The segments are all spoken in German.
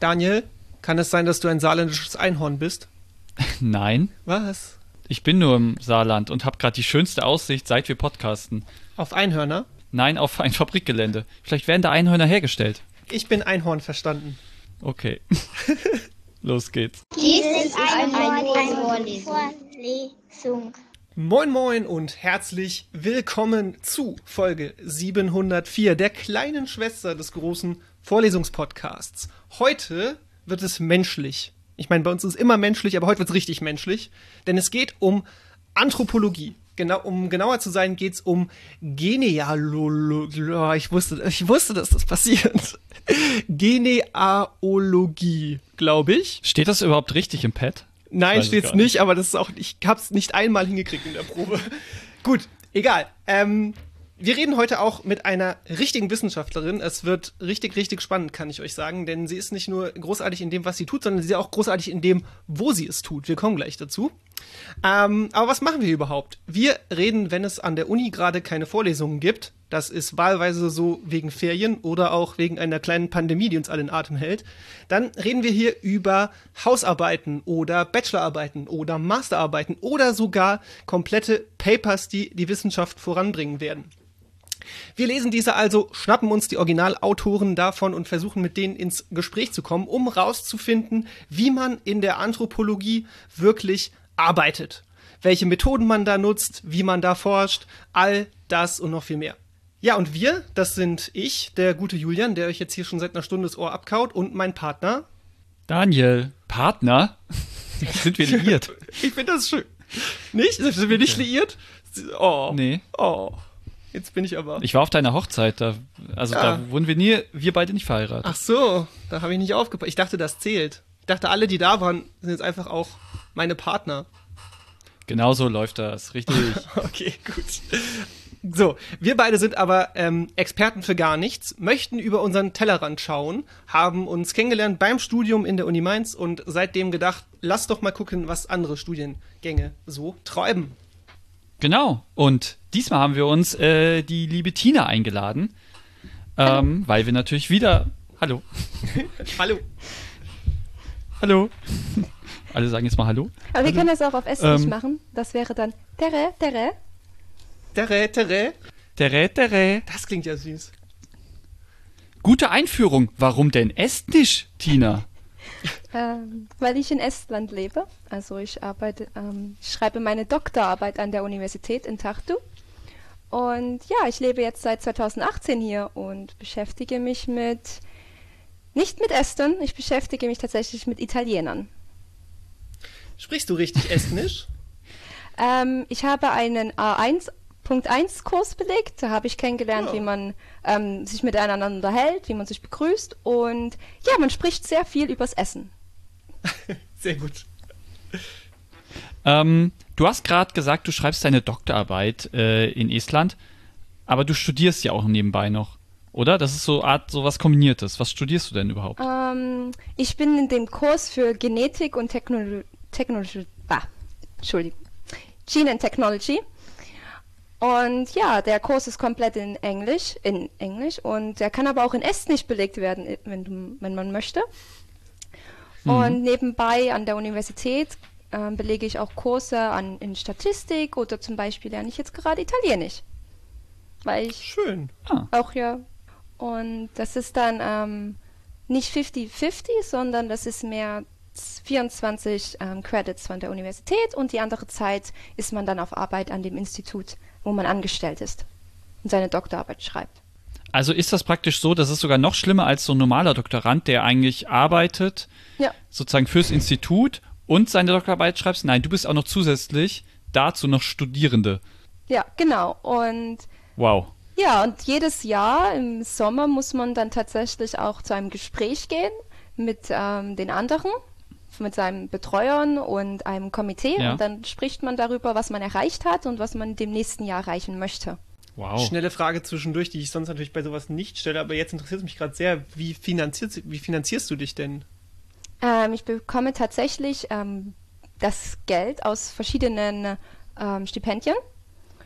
Daniel, kann es sein, dass du ein saarländisches Einhorn bist? Nein. Was? Ich bin nur im Saarland und habe gerade die schönste Aussicht, seit wir podcasten. Auf Einhörner? Nein, auf ein Fabrikgelände. Vielleicht werden da Einhörner hergestellt. Ich bin Einhorn verstanden. Okay. Los geht's. Dies ist eine, Vorlesung. Moin Moin und herzlich willkommen zu Folge 704 der kleinen Schwester des großen Vorlesungspodcasts. Heute wird es menschlich. Ich meine, bei uns ist es immer menschlich, aber heute wird es richtig menschlich, denn es geht um Anthropologie. Genau, um genauer zu sein, geht es um Genealogie. Ich wusste, ich wusste, dass das passiert. Genealogie, glaube ich. Steht das überhaupt richtig im Pad? Nein, steht's nicht. nicht, aber das ist auch, ich hab's nicht einmal hingekriegt in der Probe. Gut, egal. Ähm, wir reden heute auch mit einer richtigen Wissenschaftlerin. Es wird richtig, richtig spannend, kann ich euch sagen, denn sie ist nicht nur großartig in dem, was sie tut, sondern sie ist auch großartig in dem, wo sie es tut. Wir kommen gleich dazu. Ähm, aber was machen wir überhaupt? Wir reden, wenn es an der Uni gerade keine Vorlesungen gibt. Das ist wahlweise so wegen Ferien oder auch wegen einer kleinen Pandemie, die uns alle in Atem hält. Dann reden wir hier über Hausarbeiten oder Bachelorarbeiten oder Masterarbeiten oder sogar komplette Papers, die die Wissenschaft voranbringen werden. Wir lesen diese also, schnappen uns die Originalautoren davon und versuchen mit denen ins Gespräch zu kommen, um rauszufinden, wie man in der Anthropologie wirklich arbeitet. Welche Methoden man da nutzt, wie man da forscht, all das und noch viel mehr. Ja, und wir, das sind ich, der gute Julian, der euch jetzt hier schon seit einer Stunde das Ohr abkaut, und mein Partner. Daniel, Partner? sind wir liiert? ich finde das schön. Nicht? Sind wir nicht okay. liiert? Oh. Nee. Oh. Jetzt bin ich aber. Ich war auf deiner Hochzeit, da, also ja. da wurden wir nie, wir beide nicht verheiratet. Ach so, da habe ich nicht aufgepasst. Ich dachte, das zählt. Ich dachte, alle, die da waren, sind jetzt einfach auch meine Partner. Genau so läuft das, richtig. okay, gut. So, wir beide sind aber ähm, Experten für gar nichts, möchten über unseren Tellerrand schauen, haben uns kennengelernt beim Studium in der Uni Mainz und seitdem gedacht, lass doch mal gucken, was andere Studiengänge so treiben. Genau. Und diesmal haben wir uns äh, die liebe Tina eingeladen, ähm, weil wir natürlich wieder. Hallo. hallo. Hallo. Alle sagen jetzt mal Hallo. Aber wir können das auch auf Estnisch ähm, machen. Das wäre dann Tere, Tere. Tere, Tere. Tere, Tere. Das klingt ja süß. Gute Einführung. Warum denn Estnisch, Tina? Ähm, weil ich in Estland lebe. Also ich arbeite, ähm, ich schreibe meine Doktorarbeit an der Universität in Tartu. Und ja, ich lebe jetzt seit 2018 hier und beschäftige mich mit, nicht mit Estern, ich beschäftige mich tatsächlich mit Italienern. Sprichst du richtig Estnisch? ähm, ich habe einen A1 Punkt 1 Kurs belegt. Da habe ich kennengelernt, oh. wie man ähm, sich miteinander unterhält, wie man sich begrüßt und ja, man spricht sehr viel übers Essen. sehr gut. Ähm, du hast gerade gesagt, du schreibst deine Doktorarbeit äh, in Estland, aber du studierst ja auch nebenbei noch, oder? Das ist so Art so was Kombiniertes. Was studierst du denn überhaupt? Ähm, ich bin in dem Kurs für Genetik und Technologie, Technologie ah, Entschuldigung, Gene and Technology. Und ja, der Kurs ist komplett in Englisch, in Englisch und der kann aber auch in Estnisch belegt werden, wenn, du, wenn man möchte. Mhm. Und nebenbei an der Universität äh, belege ich auch Kurse an, in Statistik oder zum Beispiel lerne ich jetzt gerade Italienisch. Weil ich Schön. Ah. auch ja. Und das ist dann ähm, nicht 50-50, sondern das ist mehr 24 ähm, Credits von der Universität und die andere Zeit ist man dann auf Arbeit an dem Institut wo man angestellt ist und seine Doktorarbeit schreibt. Also ist das praktisch so, das ist sogar noch schlimmer als so ein normaler Doktorand, der eigentlich arbeitet, ja. sozusagen fürs Institut und seine Doktorarbeit schreibt. Nein, du bist auch noch zusätzlich dazu noch Studierende. Ja, genau. Und wow. Ja, und jedes Jahr im Sommer muss man dann tatsächlich auch zu einem Gespräch gehen mit ähm, den anderen mit seinen Betreuern und einem Komitee ja. und dann spricht man darüber, was man erreicht hat und was man dem nächsten Jahr erreichen möchte. Wow. Schnelle Frage zwischendurch, die ich sonst natürlich bei sowas nicht stelle, aber jetzt interessiert es mich gerade sehr, wie, finanziert, wie finanzierst du dich denn? Ähm, ich bekomme tatsächlich ähm, das Geld aus verschiedenen ähm, Stipendien.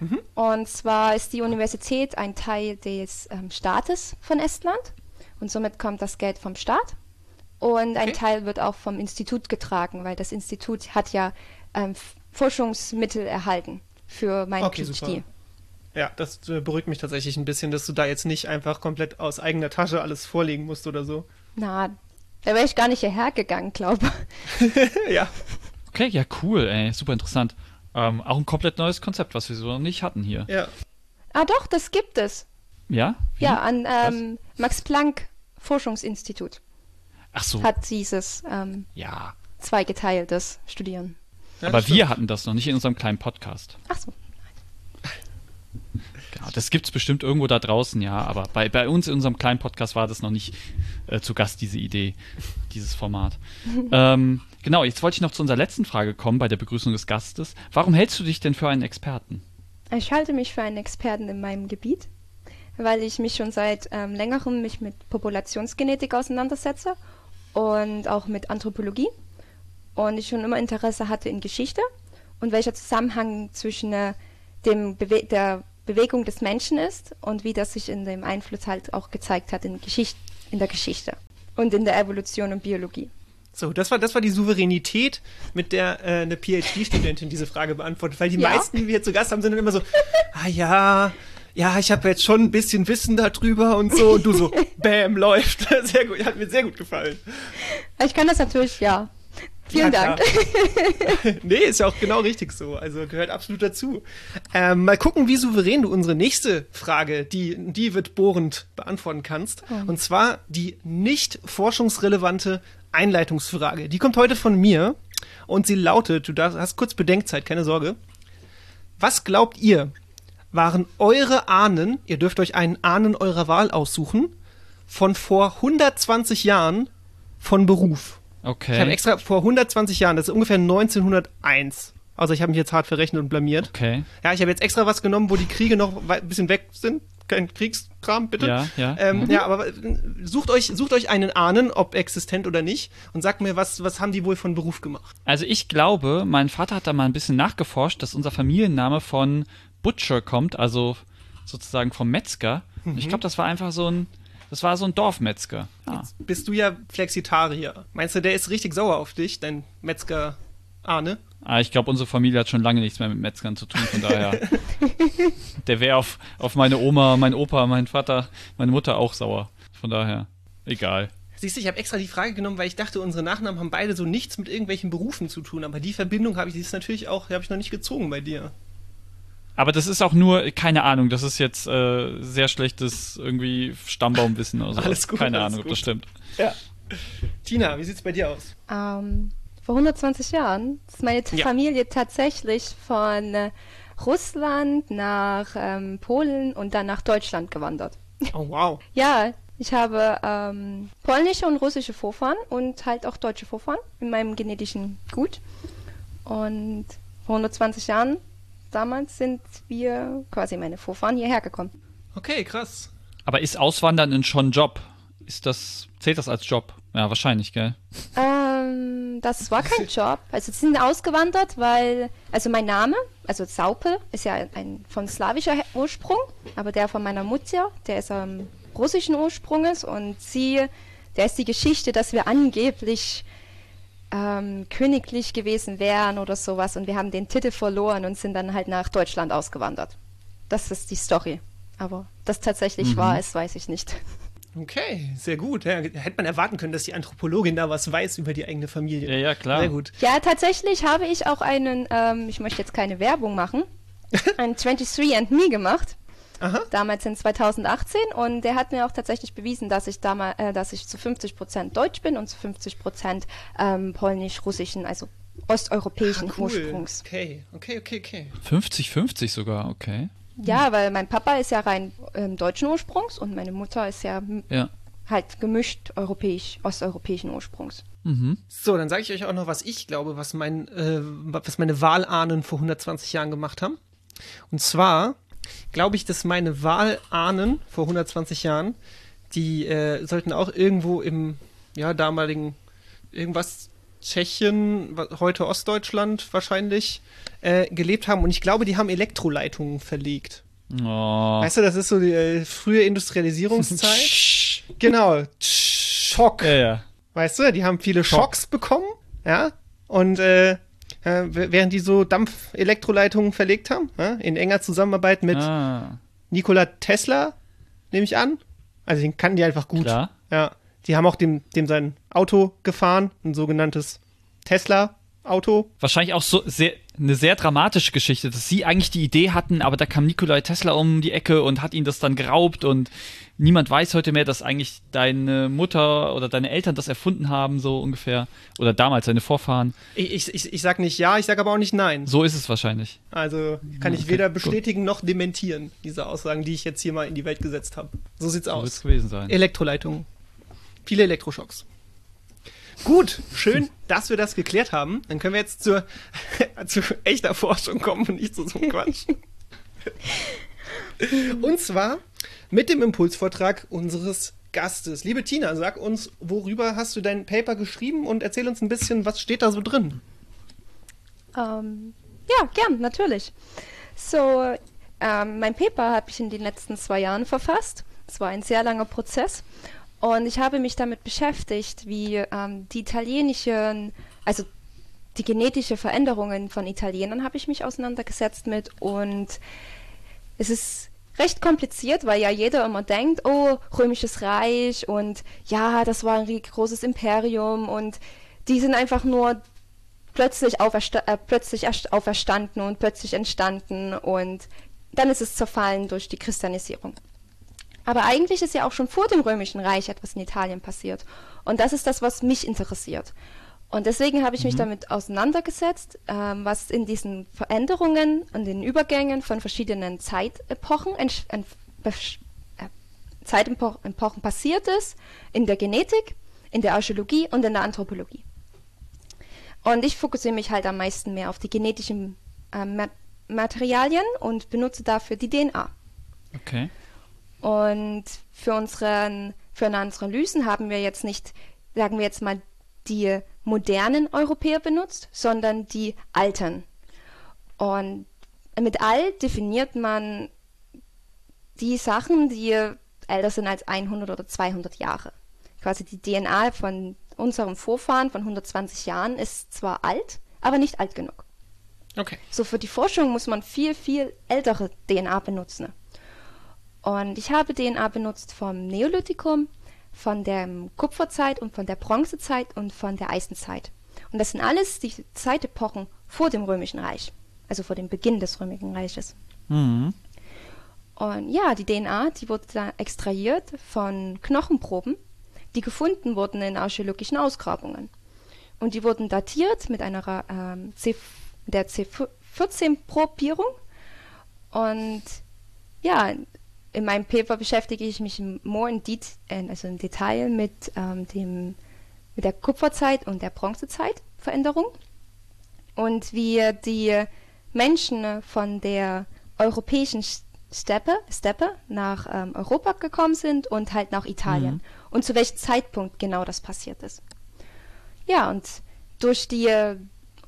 Mhm. Und zwar ist die Universität ein Teil des ähm, Staates von Estland und somit kommt das Geld vom Staat. Und ein Okay. Teil wird auch vom Institut getragen, weil das Institut hat ja ähm, Forschungsmittel erhalten für mein Okay, PhD. super. Ja, das äh, beruhigt mich tatsächlich ein bisschen, dass du da jetzt nicht einfach komplett aus eigener Tasche alles vorlegen musst oder so. Na, da wäre ich gar nicht hierher gegangen, glaube ja. Okay, ja, cool, ey, super interessant. Ähm, auch ein komplett neues Konzept, was wir so noch nicht hatten hier. Ja. Ah, doch, das gibt es. Ja? Wie? Ja, an ähm, Max Planck Forschungsinstitut Ach so, hat dieses ähm, ja. zweigeteiltes Studieren. Ja, Aber wir hatten das noch nicht in unserem kleinen Podcast. Ach so. Genau, das gibt's bestimmt irgendwo da draußen, ja, aber bei, bei uns in unserem kleinen Podcast war das noch nicht äh, zu Gast, diese Idee, dieses Format. ähm, genau, jetzt wollte ich noch zu unserer letzten Frage kommen bei der Begrüßung des Gastes. Warum hältst du dich denn für einen Experten? Ich halte mich für einen Experten in meinem Gebiet, weil ich mich schon seit ähm, längerem mich mit Populationsgenetik auseinandersetze und auch mit Anthropologie und ich schon immer Interesse hatte in Geschichte und welcher Zusammenhang zwischen äh, dem Bewe der Bewegung des Menschen ist und wie das sich in dem Einfluss halt auch gezeigt hat in, Geschicht in der Geschichte und in der Evolution und Biologie. So, das war, das war die Souveränität, mit der äh, eine PhD-Studentin diese Frage beantwortet. Weil die Ja. meisten, die wir hier zu Gast haben, sind dann immer so, ah ja, ja, ich habe jetzt schon ein bisschen Wissen darüber und so. Und du so, bam, läuft. Sehr gut, hat mir sehr gut gefallen. Ich kann das natürlich, ja. Vielen Ja, Dank. nee, ist ja auch genau richtig so. Also gehört absolut dazu. Ähm, mal gucken, wie souverän du unsere nächste Frage, die, die wird bohrend beantworten kannst. Und zwar die nicht forschungsrelevante Einleitungsfrage. Die kommt heute von mir und sie lautet, du darfst, hast kurz Bedenkzeit, keine Sorge. Was glaubt ihr, waren eure Ahnen, ihr dürft euch einen Ahnen eurer Wahl aussuchen, von vor 120 Jahren von Beruf? Okay. Ich habe extra vor 120 Jahren, das ist ungefähr 1901. Also ich habe mich jetzt hart verrechnet und blamiert. Okay. Ja, ich habe jetzt extra was genommen, wo die Kriege noch ein bisschen weg sind. Kein Kriegskram, bitte. Ja, ja. Ähm, Mhm. ja, aber äh, sucht euch, sucht euch einen Ahnen, ob existent oder nicht, und sagt mir, was, was haben die wohl von Beruf gemacht? Also ich glaube, mein Vater hat da mal ein bisschen nachgeforscht, dass unser Familienname von Butcher kommt, also sozusagen vom Metzger. Und Ich glaube, das war einfach so ein, das war so ein Dorfmetzger. Ah. Bist du ja Flexitarier. Meinst du, der ist richtig sauer auf dich, dein Metzger Ahne? Ah, ich glaube, unsere Familie hat schon lange nichts mehr mit Metzgern zu tun, von daher. der wäre auf, auf meine Oma, mein Opa, mein Vater, meine Mutter auch sauer. Von daher, egal. Siehst du, ich habe extra die Frage genommen, weil ich dachte, unsere Nachnamen haben beide so nichts mit irgendwelchen Berufen zu tun. Aber die Verbindung habe ich, die ist natürlich auch, die habe ich noch nicht gezogen bei dir. Aber das ist auch nur, keine Ahnung, das ist jetzt äh, sehr schlechtes irgendwie Stammbaumwissen oder so. Alles gut, Keine alles Ahnung, ob gut. das stimmt. Ja. Tina, wie sieht's bei dir aus? Ähm, vor 120 Jahren ist meine Ja. Familie tatsächlich von äh, Russland nach ähm, Polen und dann nach Deutschland gewandert. Oh, wow. Ja, ich habe ähm, polnische und russische Vorfahren und halt auch deutsche Vorfahren in meinem genetischen Gut. Und vor 120 Jahren, damals sind wir, quasi meine Vorfahren, hierher gekommen. Okay, krass. Aber ist Auswandern denn schon Job? Ist das, zählt das als Job? Ja, wahrscheinlich, gell? Ähm, das war kein Job. Also sie sind ausgewandert, weil, also mein Name, also Saupe, ist ja ein von slawischer He- Ursprung, aber der von meiner Mutter, der ist ähm, russischen Ursprunges und sie, der ist die Geschichte, dass wir angeblich ähm, königlich gewesen wären oder sowas und wir haben den Titel verloren und sind dann halt nach Deutschland ausgewandert. Das ist die Story. Aber das tatsächlich wahr ist, weiß ich nicht. Okay, sehr gut. Ja, hätte man erwarten können, dass die Anthropologin da was weiß über die eigene Familie. Ja, ja, klar. Sehr gut. Ja, tatsächlich habe ich auch einen, ähm, ich möchte jetzt keine Werbung machen, einen 23andMe gemacht. Aha. Damals in 2018 und der hat mir auch tatsächlich bewiesen, dass ich damals, äh, dass ich zu 50% Deutsch bin und zu 50% ähm, polnisch-russischen, also osteuropäischen Ah, cool. Ursprungs. Okay, okay, okay, okay. 50-50 sogar, okay. Ja, weil mein Papa ist ja rein ähm, deutschen Ursprungs und meine Mutter ist ja Ja. halt gemischt europäisch, osteuropäischen Ursprungs. Mhm. So, dann sage ich euch auch noch, was ich glaube, was, mein, äh, was meine Wahlahnen vor 120 Jahren gemacht haben. Und zwar glaube ich, dass meine Wahlahnen vor 120 Jahren, die äh, sollten auch irgendwo im ja, damaligen irgendwas Tschechien, heute Ostdeutschland wahrscheinlich, äh, gelebt haben. Und ich glaube, die haben Elektroleitungen verlegt. Oh. Weißt du, das ist so die äh, frühe Industrialisierungszeit. genau. Schock. Ja, ja. Weißt du, die haben viele Schocks bekommen, ja, und äh, äh, während die so Dampf-Elektroleitungen verlegt haben, ja? in enger Zusammenarbeit mit Ah, Nikola Tesla, nehme ich an. Also den kannten die einfach gut. klar. Ja. Die haben auch dem, dem sein Auto gefahren, ein sogenanntes Tesla-Auto. Wahrscheinlich auch so sehr, eine sehr dramatische Geschichte, dass sie eigentlich die Idee hatten, aber da kam Nikolai Tesla um die Ecke und hat ihnen das dann geraubt und niemand weiß heute mehr, dass eigentlich deine Mutter oder deine Eltern das erfunden haben, so ungefähr. Oder damals deine Vorfahren. Ich, ich, ich, sag nicht ja, ich sag aber auch nicht nein. So ist es wahrscheinlich. Also kann ich Okay, weder gut. bestätigen noch dementieren, diese Aussagen, die ich jetzt hier mal in die Welt gesetzt habe. So sieht's So aus. gewesen sein. Elektroleitungen. Viele Elektroschocks. Gut, schön, dass wir das geklärt haben. Dann können wir jetzt zur, zu echter Forschung kommen und nicht zu so einem Quatsch. Und zwar mit dem Impulsvortrag unseres Gastes. Liebe Tina, sag uns, worüber hast du dein Paper geschrieben und erzähl uns ein bisschen, was steht da so drin? Ähm, ja, gern, natürlich. So, ähm, mein Paper habe ich in den letzten zwei Jahren verfasst. Es war ein sehr langer Prozess. Und ich habe mich damit beschäftigt, wie ähm, die italienischen, also die genetische Veränderungen von Italienern habe ich mich auseinandergesetzt mit. Und es ist recht kompliziert, weil ja jeder immer denkt, oh, römisches Reich und ja, das war ein großes Imperium und die sind einfach nur plötzlich, aufersta äh, plötzlich erst auferstanden und plötzlich entstanden und dann ist es zerfallen durch die Christianisierung. Aber eigentlich ist ja auch schon vor dem Römischen Reich etwas in Italien passiert. Und das ist das, was mich interessiert. Und deswegen habe ich mich damit auseinandergesetzt, ähm, was in diesen Veränderungen und den Übergängen von verschiedenen Zeitepochen, äh, Zeitepochen Epochen passiert ist, in der Genetik, in der Archäologie und in der Anthropologie. Und ich fokussiere mich halt am meisten mehr auf die genetischen äh, Ma Materialien und benutze dafür die DNA. Okay. Und für, unseren, für unsere Analysen haben wir jetzt nicht, sagen wir jetzt mal, die modernen Europäer benutzt, sondern die alten. Und mit alt definiert man die Sachen, die älter sind als 100 oder 200 Jahre. Quasi die DNA von unserem Vorfahren von 120 Jahren ist zwar alt, aber nicht alt genug. Okay. So für die Forschung muss man viel, viel ältere DNA benutzen. Und ich habe DNA benutzt vom Neolithikum, von der Kupferzeit und von der Bronzezeit und von der Eisenzeit. Und das sind alles die Zeitepochen vor dem Römischen Reich, also vor dem Beginn des Römischen Reiches. Mhm. Und ja, die DNA, die wurde da extrahiert von Knochenproben, die gefunden wurden in archäologischen Ausgrabungen. Und die wurden datiert mit einer ähm, C, der C14-Probierung. Und ja, in meinem Paper beschäftige ich mich more in, det äh, also im Detail mit, ähm, dem, mit der Kupferzeit und der Bronzezeitveränderung und wie die Menschen von der europäischen Steppe, Steppe nach ähm, Europa gekommen sind und halt nach Italien. Mhm. Und zu welchem Zeitpunkt genau das passiert ist. Ja, und durch die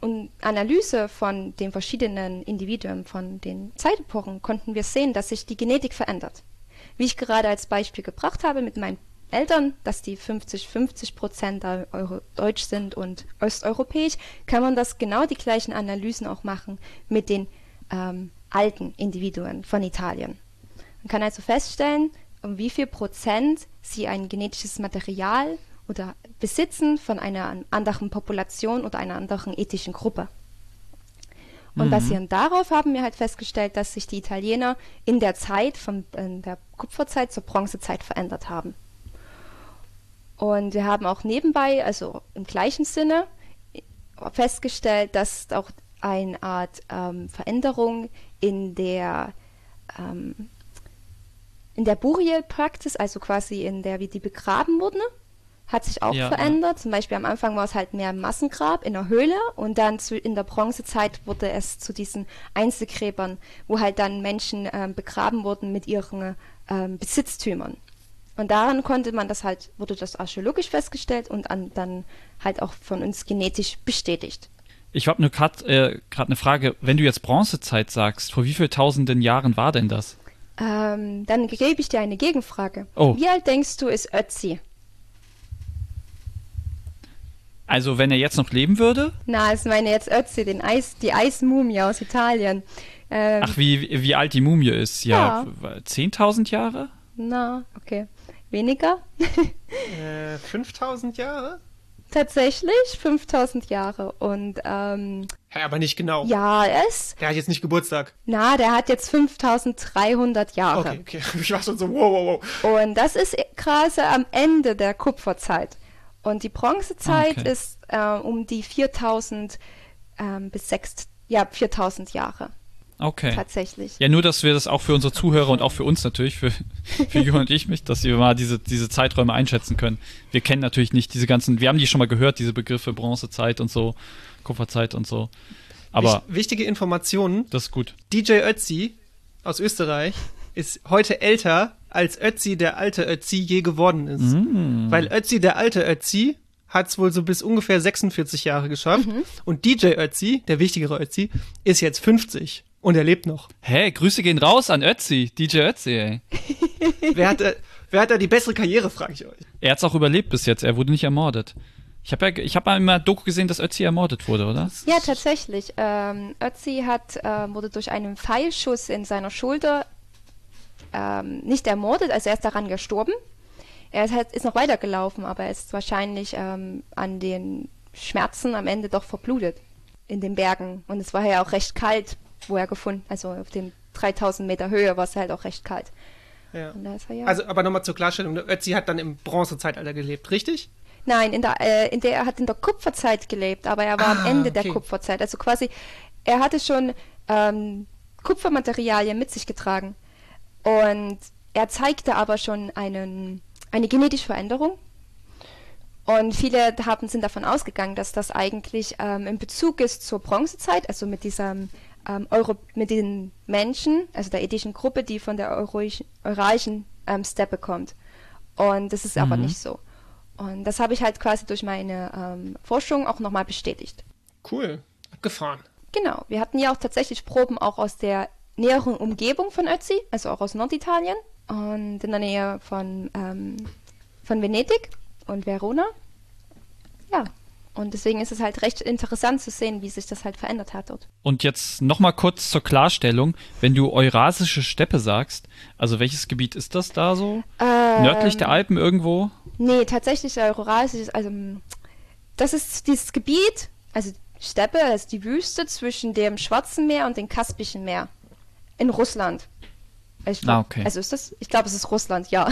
und Analyse von den verschiedenen Individuen, von den Zeitepochen, konnten wir sehen, dass sich die Genetik verändert. Wie ich gerade als Beispiel gebracht habe mit meinen Eltern, dass die 50-50 Prozent deutsch sind und osteuropäisch, kann man das genau die gleichen Analysen auch machen mit den ähm, alten Individuen von Italien. Man kann also feststellen, um wie viel Prozent sie ein genetisches Material oder besitzen von einer anderen Population oder einer anderen ethischen Gruppe. Und Mhm. basierend darauf haben wir halt festgestellt, dass sich die Italiener in der Zeit von der Kupferzeit zur Bronzezeit verändert haben. Und wir haben auch nebenbei, also im gleichen Sinne, festgestellt, dass auch eine Art ähm, Veränderung in der ähm, in der Burial-Praxis, also quasi in der, wie die begraben wurden, hat sich auch Ja, verändert. Zum Beispiel am Anfang war es halt mehr Massengrab in der Höhle und dann zu, in der Bronzezeit wurde es zu diesen Einzelgräbern, wo halt dann Menschen ähm, begraben wurden mit ihren ähm, Besitztümern. Und daran konnte man das halt, wurde das archäologisch festgestellt und an, dann halt auch von uns genetisch bestätigt. Ich habe nur gerade äh, eine Frage. Wenn du jetzt Bronzezeit sagst, vor wie vielen tausenden Jahren war denn das? Ähm, dann gebe ich dir eine Gegenfrage. Oh. Wie alt denkst du ist Ötzi? Also, wenn er jetzt noch leben würde? Na, ich meine jetzt Ötzi, den Eis, die Eismumie aus Italien. Ähm, Ach, wie, wie alt die Mumie ist? Ja, 10.000 Jahre? Na, okay. Weniger? Äh, 5000 Jahre? Tatsächlich 5000 Jahre. Und ähm, Hä, aber nicht genau. ja, es. Der hat jetzt nicht Geburtstag. Na, der hat jetzt 5300 Jahre. Okay, okay. Ich war schon so, wow, wow, wow. Und das ist quasi am Ende der Kupferzeit. Und die Bronzezeit Okay. ist äh, um die 4000 ähm, bis 6, ja, 4000 Jahre Okay. tatsächlich. Ja, nur, dass wir das auch für unsere Zuhörer und auch für uns natürlich, für, für Jürgen und ich mich, dass wir mal diese, diese Zeiträume einschätzen können. Wir kennen natürlich nicht diese ganzen, wir haben die schon mal gehört, diese Begriffe Bronzezeit und so, Kupferzeit und so. Aber Wich- wichtige Informationen. das ist gut. DJ Ötzi aus Österreich ist heute älter, als Ötzi der alte Ötzi je geworden ist. Mm. Weil Ötzi der alte Ötzi hat es wohl so bis ungefähr 46 Jahre geschafft. Und DJ Ötzi, der wichtigere Ötzi, ist jetzt 50 und er lebt noch. Hey, Grüße gehen raus an Ötzi, DJ Ötzi, ey. wer, hat, da- wer hat da die bessere Karriere, frage ich euch. Er hat's auch überlebt bis jetzt, er wurde nicht ermordet. Ich habe ja, ich habe mal immer Doku gesehen, dass Ötzi ermordet wurde, oder? Ja, tatsächlich. Ähm, Ötzi hat, äh, wurde durch einen Pfeilschuss in seiner Schulter ähm, nicht ermordet, also er ist daran gestorben. Er ist, ist noch weitergelaufen, aber er ist wahrscheinlich ähm, an den Schmerzen am Ende doch verblutet in den Bergen. Und es war ja auch recht kalt, wo er gefunden, also auf den 3000 Meter Höhe war es halt auch recht kalt. Ja. Er ja. Also, aber nochmal zur Klarstellung, Ötzi hat dann im Bronzezeitalter gelebt, richtig? Nein, in der, äh, in der er hat in der Kupferzeit gelebt, aber er war am Ah, Ende der okay. Kupferzeit. Also quasi, er hatte schon ähm, Kupfermaterialien mit sich getragen. Und er zeigte aber schon einen, eine genetische Veränderung. Und viele haben, sind davon ausgegangen, dass das eigentlich ähm, in Bezug ist zur Bronzezeit, also mit diesem ähm, Euro, mit den Menschen, also der ethischen Gruppe, die von der Euralischen ähm, Steppe kommt. Und das ist aber nicht so. Und das habe ich halt quasi durch meine ähm, Forschung auch nochmal bestätigt. Cool. Abgefahren. Genau, wir hatten ja auch tatsächlich Proben auch aus der näheren Umgebung von Ötzi, also auch aus Norditalien und in der Nähe von, ähm, von Venedig und Verona. Ja, und deswegen ist es halt recht interessant zu sehen, wie sich das halt verändert hat dort. Und jetzt nochmal kurz zur Klarstellung, wenn du Eurasische Steppe sagst, also welches Gebiet ist das da so? Nördlich der Alpen irgendwo? Nee, tatsächlich Eurasisch also das ist dieses Gebiet, also Steppe, das ist die Wüste zwischen dem Schwarzen Meer und dem Kaspischen Meer in Russland. Ich glaub, Ah, okay. Also ist das, ich glaube, es ist Russland, ja.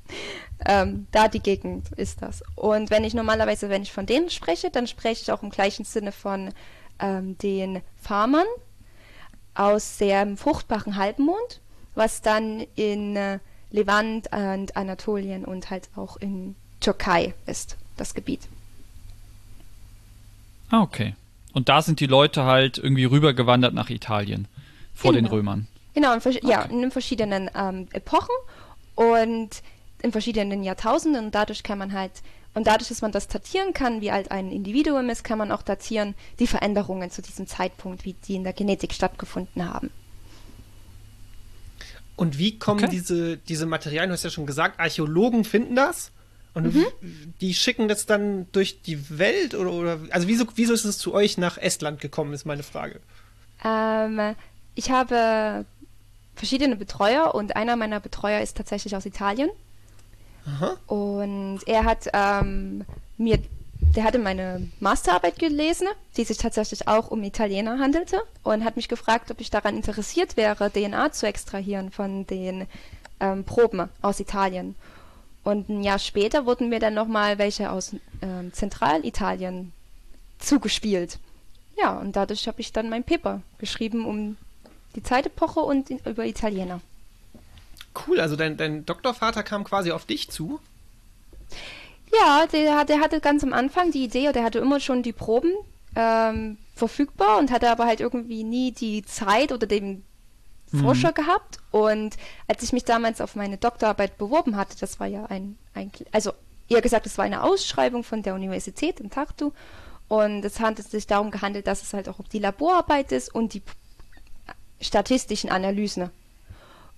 ähm, da die Gegend ist das. Und wenn ich normalerweise, wenn ich von denen spreche, dann spreche ich auch im gleichen Sinne von ähm, den Farmern aus dem fruchtbaren Halbmond, was dann in äh, Levant und Anatolien und halt auch in Türkei ist, das Gebiet. Ah, okay. Und da sind die Leute halt irgendwie rübergewandert nach Italien. Vor den Genau. Römern. Genau, in, vers- ja, in verschiedenen ähm, Epochen und in verschiedenen Jahrtausenden und dadurch kann man halt, und dadurch, dass man das datieren kann, wie alt ein Individuum ist, kann man auch datieren die Veränderungen zu diesem Zeitpunkt, wie die in der Genetik stattgefunden haben. Und wie kommen Okay. diese, diese Materialien, du hast ja schon gesagt, Archäologen finden das und w- die schicken das dann durch die Welt oder, oder also wieso, wieso ist es zu euch nach Estland gekommen, ist meine Frage. Ähm, ich habe verschiedene Betreuer und einer meiner Betreuer ist tatsächlich aus Italien. Aha. Und er hat ähm, mir, der hatte meine Masterarbeit gelesen, die sich tatsächlich auch um Italiener handelte und hat mich gefragt, ob ich daran interessiert wäre, DNA zu extrahieren von den ähm, Proben aus Italien. Und ein Jahr später wurden mir dann nochmal welche aus ähm, Zentralitalien zugespielt. Ja, und dadurch habe ich dann mein Paper geschrieben um die Zeitepoche und über Italiener. Cool, also dein, dein Doktorvater kam quasi auf dich zu. Ja, der, der hatte ganz am Anfang die Idee, der hatte immer schon die Proben ähm, verfügbar und hatte aber halt irgendwie nie die Zeit oder den Forscher gehabt. Und als ich mich damals auf meine Doktorarbeit beworben hatte, das war ja ein, ein also eher gesagt, es war eine Ausschreibung von der Universität in Tartu. Und es handelt sich darum gehandelt, dass es halt auch die Laborarbeit ist und die statistischen Analysen.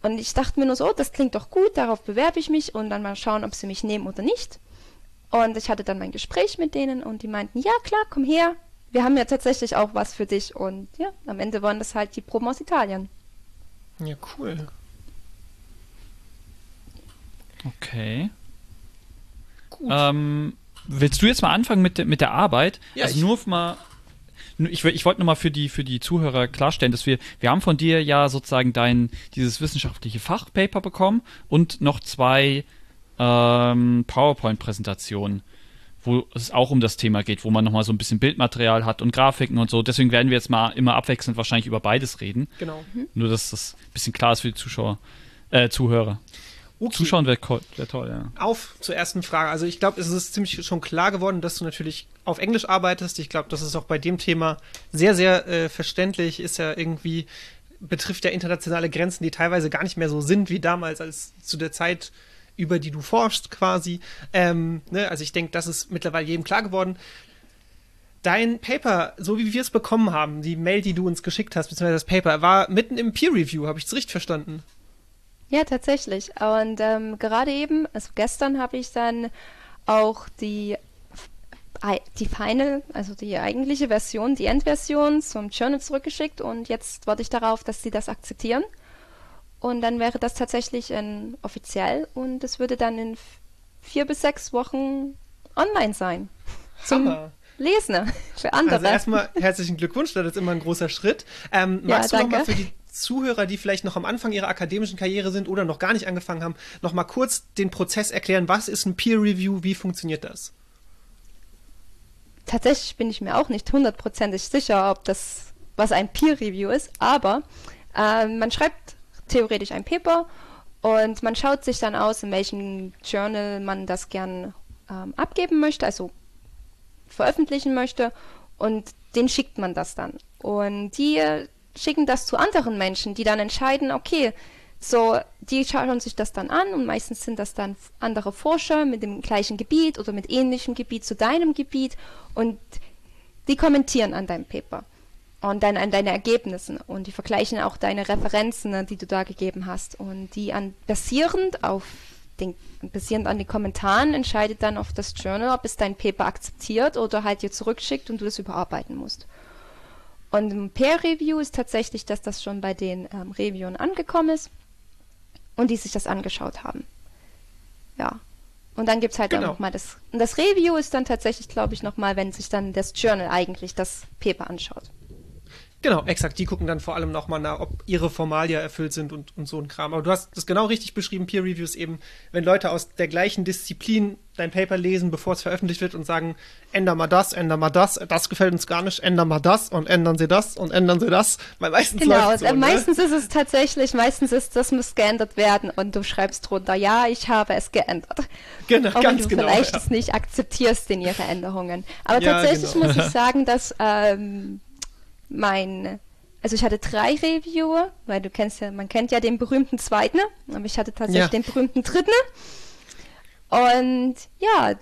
Und ich dachte mir nur so, oh, das klingt doch gut, darauf bewerbe ich mich und dann mal schauen, ob sie mich nehmen oder nicht. Und ich hatte dann mein Gespräch mit denen und die meinten, ja klar, komm her. Wir haben ja tatsächlich auch was für dich. Und ja, am Ende waren das halt die Proben aus Italien. Ja, cool. Okay. Gut. Ähm, willst du jetzt mal anfangen mit, der- mit der Arbeit? Ja, also ich- nur mal. Ich, ich wollte nur mal für die, für die Zuhörer klarstellen, dass wir, wir haben von dir ja sozusagen dein, dieses wissenschaftliche Fachpaper bekommen und noch zwei ähm, PowerPoint-Präsentationen, wo es auch um das Thema geht, wo man nochmal so ein bisschen Bildmaterial hat und Grafiken und so. Deswegen werden wir jetzt mal immer abwechselnd wahrscheinlich über beides reden. Genau. Nur, dass das ein bisschen klar ist für die Zuschauer, äh, Zuhörer. Okay. Zuschauen wäre wär toll, ja. Auf zur ersten Frage. Also ich glaube, es ist ziemlich schon klar geworden, dass du natürlich auf Englisch arbeitest. Ich glaube, das ist auch bei dem Thema sehr, sehr äh, verständlich. Ist ja irgendwie, betrifft ja internationale Grenzen, die teilweise gar nicht mehr so sind wie damals, als zu der Zeit, über die du forschst quasi. Ähm, ne? Also ich denke, das ist mittlerweile jedem klar geworden. Dein Paper, so wie wir es bekommen haben, die Mail, die du uns geschickt hast, beziehungsweise das Paper, war mitten im Peer Review. Habe ich es richtig verstanden? Ja, tatsächlich. Und ähm, gerade eben, also gestern habe ich dann auch die, die Final, also die eigentliche Version, die Endversion zum Journal zurückgeschickt und jetzt warte ich darauf, dass sie das akzeptieren. Und dann wäre das tatsächlich ähm, offiziell und es würde dann in vier bis sechs Wochen online sein. Zum Hammer. Lesen für andere. Also erstmal herzlichen Glückwunsch, das ist immer ein großer Schritt. Ähm, Ja, magst du nochmal für die Zuhörer, die vielleicht noch am Anfang ihrer akademischen Karriere sind oder noch gar nicht angefangen haben, nochmal kurz den Prozess erklären, was ist ein Peer Review, wie funktioniert das? Tatsächlich bin ich mir auch nicht hundertprozentig sicher, ob das was ein Peer Review ist, aber ähm, man schreibt theoretisch ein Paper und man schaut sich dann aus, in welchem Journal man das gern ähm, abgeben möchte, also veröffentlichen möchte und den schickt man das dann. Und die äh, schicken das zu anderen Menschen, die dann entscheiden, okay, so, die schauen sich das dann an und meistens sind das dann andere Forscher mit dem gleichen Gebiet oder mit ähnlichem Gebiet zu deinem Gebiet und die kommentieren an deinem Paper und dann an deine Ergebnissen und die vergleichen auch deine Referenzen, die du da gegeben hast und die an basierend auf den basierend an den Kommentaren entscheidet dann auf das Journal, ob es dein Paper akzeptiert oder halt dir zurückschickt und du das überarbeiten musst. Und im Peer Review ist tatsächlich, dass das schon bei den ähm, Reviewern angekommen ist und die sich das angeschaut haben. Ja. Und dann gibt es halt Genau. auch nochmal das. Und das Review ist dann tatsächlich, glaube ich, nochmal, wenn sich dann das Journal eigentlich das Paper anschaut. Genau, exakt. Die gucken dann vor allem nochmal nach, ob ihre Formalia erfüllt sind und, und so ein Kram. Aber du hast das genau richtig beschrieben, Peer Reviews eben, wenn Leute aus der gleichen Disziplin dein Paper lesen, bevor es veröffentlicht wird und sagen, änder mal das, änder mal das, das gefällt uns gar nicht, änder mal das und ändern sie das und ändern sie das. Weil meistens Genau, so, äh, ne? meistens ist es tatsächlich, meistens ist das muss geändert werden und du schreibst drunter, ja, ich habe es geändert. Genau, Auch ganz du genau. vielleicht ja. es nicht akzeptierst in ihre Änderungen. Aber Ja, tatsächlich genau. muss ich sagen, dass ähm, mein, also ich hatte drei Reviewer, weil du kennst ja, man kennt ja den berühmten zweiten, aber ich hatte tatsächlich Ja. den berühmten dritten. Und ja,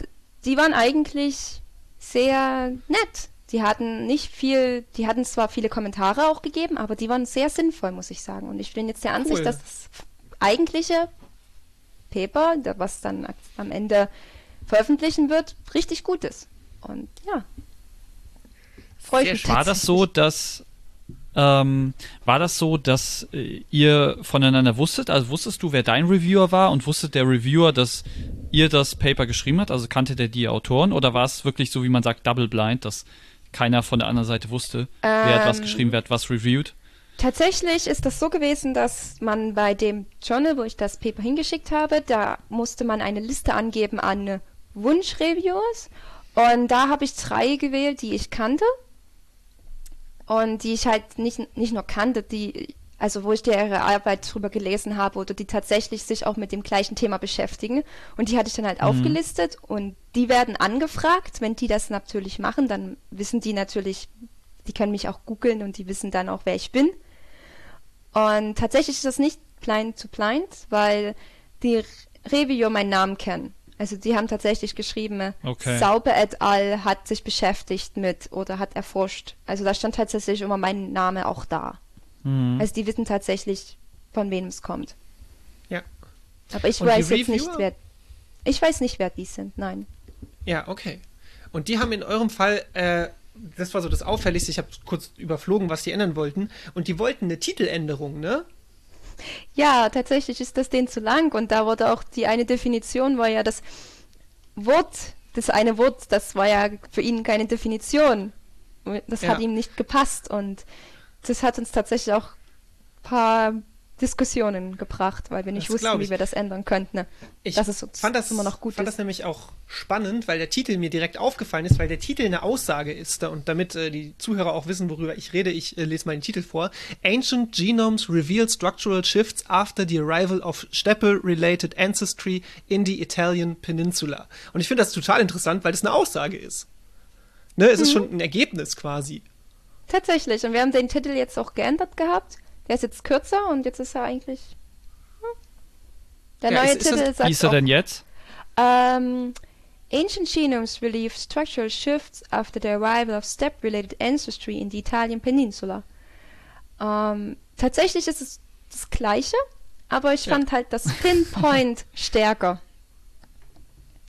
die waren eigentlich sehr nett. Die hatten nicht viel, die hatten zwar viele Kommentare auch gegeben, aber die waren sehr sinnvoll, muss ich sagen. Und ich bin jetzt der Ansicht, Cool. dass das eigentliche Paper, was dann am Ende veröffentlichen wird, richtig gut ist. Und ja. Freue ich mich. War das so, dass ähm, war das so, dass äh, ihr voneinander wusstet? Also wusstest du, wer dein Reviewer war und wusste der Reviewer, dass ihr das Paper geschrieben hat? Also kannte der die Autoren oder war es wirklich so, wie man sagt, double blind, dass keiner von der anderen Seite wusste, wer hat was Ähm, geschrieben, wer hat was reviewed? Tatsächlich ist das so gewesen, dass man bei dem Journal, wo ich das Paper hingeschickt habe, da musste man eine Liste angeben an Wunschreviews. Und da habe ich drei gewählt, die ich kannte. Und die ich halt nicht, nicht nur kannte, die, also wo ich ihre Arbeit drüber gelesen habe oder die tatsächlich sich auch mit dem gleichen Thema beschäftigen. Und die hatte ich dann halt aufgelistet und die werden angefragt. Wenn die das natürlich machen, dann wissen die natürlich, die können mich auch googeln und die wissen dann auch, wer ich bin. Und tatsächlich ist das nicht blind to blind, weil die Reviewer meinen Namen kennen. Also die haben tatsächlich geschrieben, Okay. Sauber et al. hat sich beschäftigt mit oder hat erforscht. Also da stand tatsächlich immer mein Name auch da. Mhm. Also die wissen tatsächlich, von wem es kommt. Ja. Aber ich Und weiß jetzt nicht, Reviewer? wer. Ich weiß nicht, wer die sind, nein. Ja, okay. Und die haben in eurem Fall, äh, das war so das Auffälligste, ich habe kurz überflogen, was die ändern wollten. Und die wollten eine Titeländerung, ne? Ja, tatsächlich ist das denen zu lang und da wurde auch die eine Definition war ja das Wort, das eine Wort, das war ja für ihn keine Definition. Das Ja. hat ihm nicht gepasst und das hat uns tatsächlich auch ein paar Diskussionen gebracht, weil wir nicht Das wussten, ich. wie wir das ändern könnten. Ne? Ich es uns fand das immer noch gut fand ist. das nämlich auch spannend, weil der Titel mir direkt aufgefallen ist, weil der Titel eine Aussage ist. Und damit äh, die Zuhörer auch wissen, worüber ich rede, ich äh, lese mal den Titel vor. Ancient Genomes reveal structural shifts after the arrival of steppe-related ancestry in the Italian Peninsula. Und ich finde das total interessant, weil das eine Aussage ist. Ne, es Mhm. ist schon ein Ergebnis quasi. Tatsächlich. Und wir haben den Titel jetzt auch geändert gehabt. Der ist jetzt kürzer und jetzt ist er eigentlich. hm. Der Ja, neue ist- ist das- Titel Wie ist er denn jetzt? Ähm, ancient genomes relieve structural shifts after the arrival of steppe-related ancestry in the Italian Peninsula. Ähm, tatsächlich ist es das Gleiche, aber ich Ja. fand halt das Pinpoint stärker.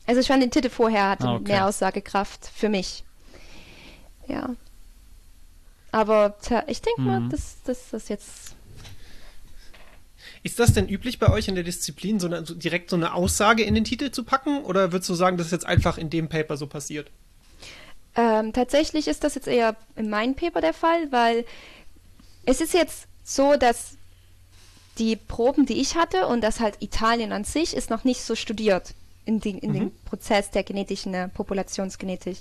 Also ich fand den Titel vorher hatte Ah, okay. mehr Aussagekraft für mich. Ja. Aber tja, ich denke mal, Mhm. dass dass das jetzt Ist das denn üblich bei euch in der Disziplin, so, eine, so direkt so eine Aussage in den Titel zu packen? Oder würdest du sagen, das ist jetzt einfach in dem Paper so passiert? Ähm, tatsächlich ist das jetzt eher in meinem Paper der Fall, weil es ist jetzt so, dass die Proben, die ich hatte und das halt Italien an sich ist noch nicht so studiert in, die, in dem Prozess der genetischen Populationsgenetik.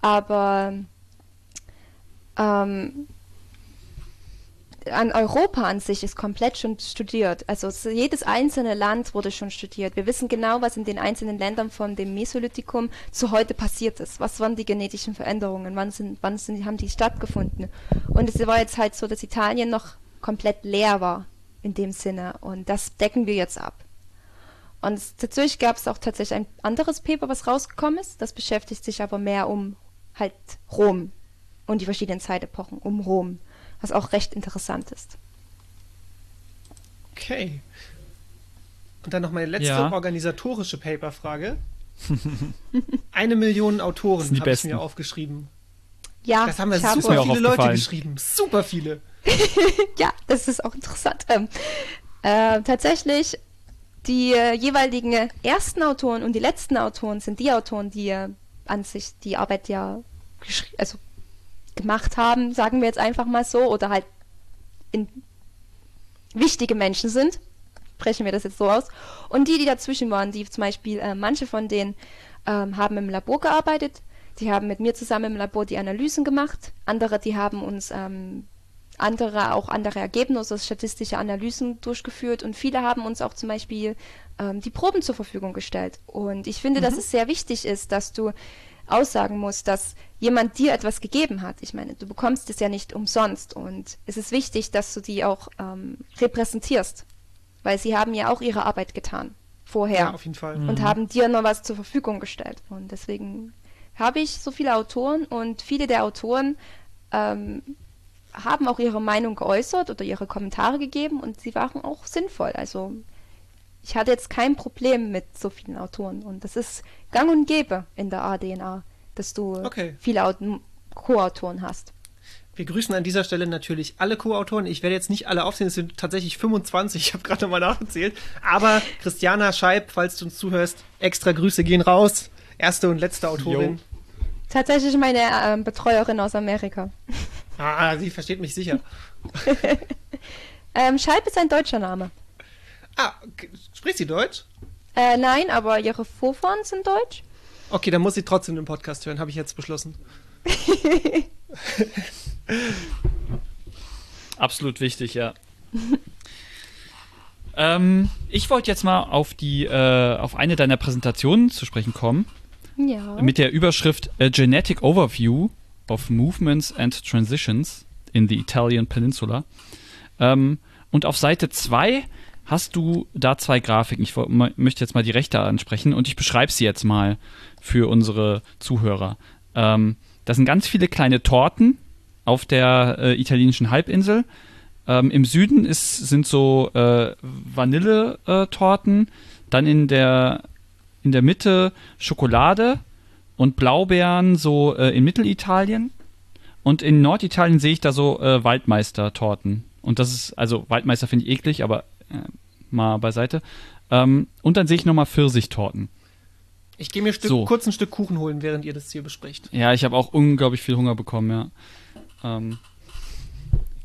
Aber ähm, an Europa an sich ist komplett schon studiert. Also so jedes einzelne Land wurde schon studiert. Wir wissen genau, was in den einzelnen Ländern von dem Mesolithikum zu heute passiert ist. Was waren die genetischen Veränderungen? Wann sind, wann sind, haben die stattgefunden? Und es war jetzt halt so, dass Italien noch komplett leer war in dem Sinne. Und das decken wir jetzt ab. Und natürlich gab es auch tatsächlich ein anderes Paper, was rausgekommen ist. Das beschäftigt sich aber mehr um halt Rom und die verschiedenen Zeitepochen um Rom, was auch recht interessant ist. Okay. Und dann noch meine letzte Ja. organisatorische Paperfrage. Eine Million Autoren sind die habe ich Besten. mir aufgeschrieben. Ja, Das haben wir super auch viele Leute geschrieben. Super viele. ja, das ist auch interessant. Ähm, äh, tatsächlich, die äh, jeweiligen ersten Autoren und die letzten Autoren sind die Autoren, die äh, an sich die Arbeit ja also gemacht haben, sagen wir jetzt einfach mal so, oder halt in wichtige Menschen sind. Sprechen wir das jetzt so aus. Und die, die dazwischen waren, die zum Beispiel, äh, manche von denen ähm, haben im Labor gearbeitet, die haben mit mir zusammen im Labor die Analysen gemacht. Andere, die haben uns ähm, andere, auch andere Ergebnisse, statistische Analysen durchgeführt und viele haben uns auch zum Beispiel ähm, die Proben zur Verfügung gestellt. Und ich finde, dass es sehr wichtig ist, dass du aussagen musst, dass jemand dir etwas gegeben hat. Ich meine, du bekommst es ja nicht umsonst und es ist wichtig, dass du die auch ähm, repräsentierst, weil sie haben ja auch ihre Arbeit getan vorher Ja, auf jeden Fall. und haben dir noch was zur Verfügung gestellt. Und deswegen habe ich so viele Autoren und viele der Autoren ähm, haben auch ihre Meinung geäußert oder ihre Kommentare gegeben und sie waren auch sinnvoll. Also ich hatte jetzt kein Problem mit so vielen Autoren und das ist gang und gäbe in der ADNA, dass du Okay. viele Aut- Co-Autoren hast. Wir grüßen an dieser Stelle natürlich alle Co-Autoren. Ich werde jetzt nicht alle aufzählen, es sind tatsächlich 25, ich habe gerade nochmal nachgezählt. Aber Christiana Scheib, falls du uns zuhörst, extra Grüße gehen raus. Erste und letzte Autorin. Tatsächlich meine ähm, Betreuerin aus Amerika. Ah, sie versteht mich sicher. Ähm, Scheib ist ein deutscher Name. Ah, okay. Spricht sie Deutsch? Äh, nein, aber ihre Vorfahren sind deutsch. Okay, dann muss sie trotzdem den Podcast hören, habe ich jetzt beschlossen. Absolut wichtig, ja. ähm, ich wollte jetzt mal auf die, äh, auf eine deiner Präsentationen zu sprechen kommen, Ja. mit der Überschrift A Genetic Overview of Movements and Transitions in the Italian Peninsula. Ähm, und auf Seite 2 hast du da zwei Grafiken. Ich möchte jetzt mal die rechte ansprechen und ich beschreibe sie jetzt mal für unsere Zuhörer. Ähm, das sind ganz viele kleine Torten auf der äh, italienischen Halbinsel. Ähm, Im Süden ist, sind so äh, Vanilletorten, dann in der, in der Mitte Schokolade und Blaubeeren so äh, in Mittelitalien. Und in Norditalien sehe ich da so äh, Waldmeister-Torten. Und das ist, also Waldmeister finde ich eklig, aber äh, mal beiseite. Ähm, und dann sehe ich nochmal Pfirsichtorten. Ich gehe mir Stück, So. kurz ein Stück Kuchen holen, während ihr das hier besprecht. Ja, ich habe auch unglaublich viel Hunger bekommen, ja. Ähm,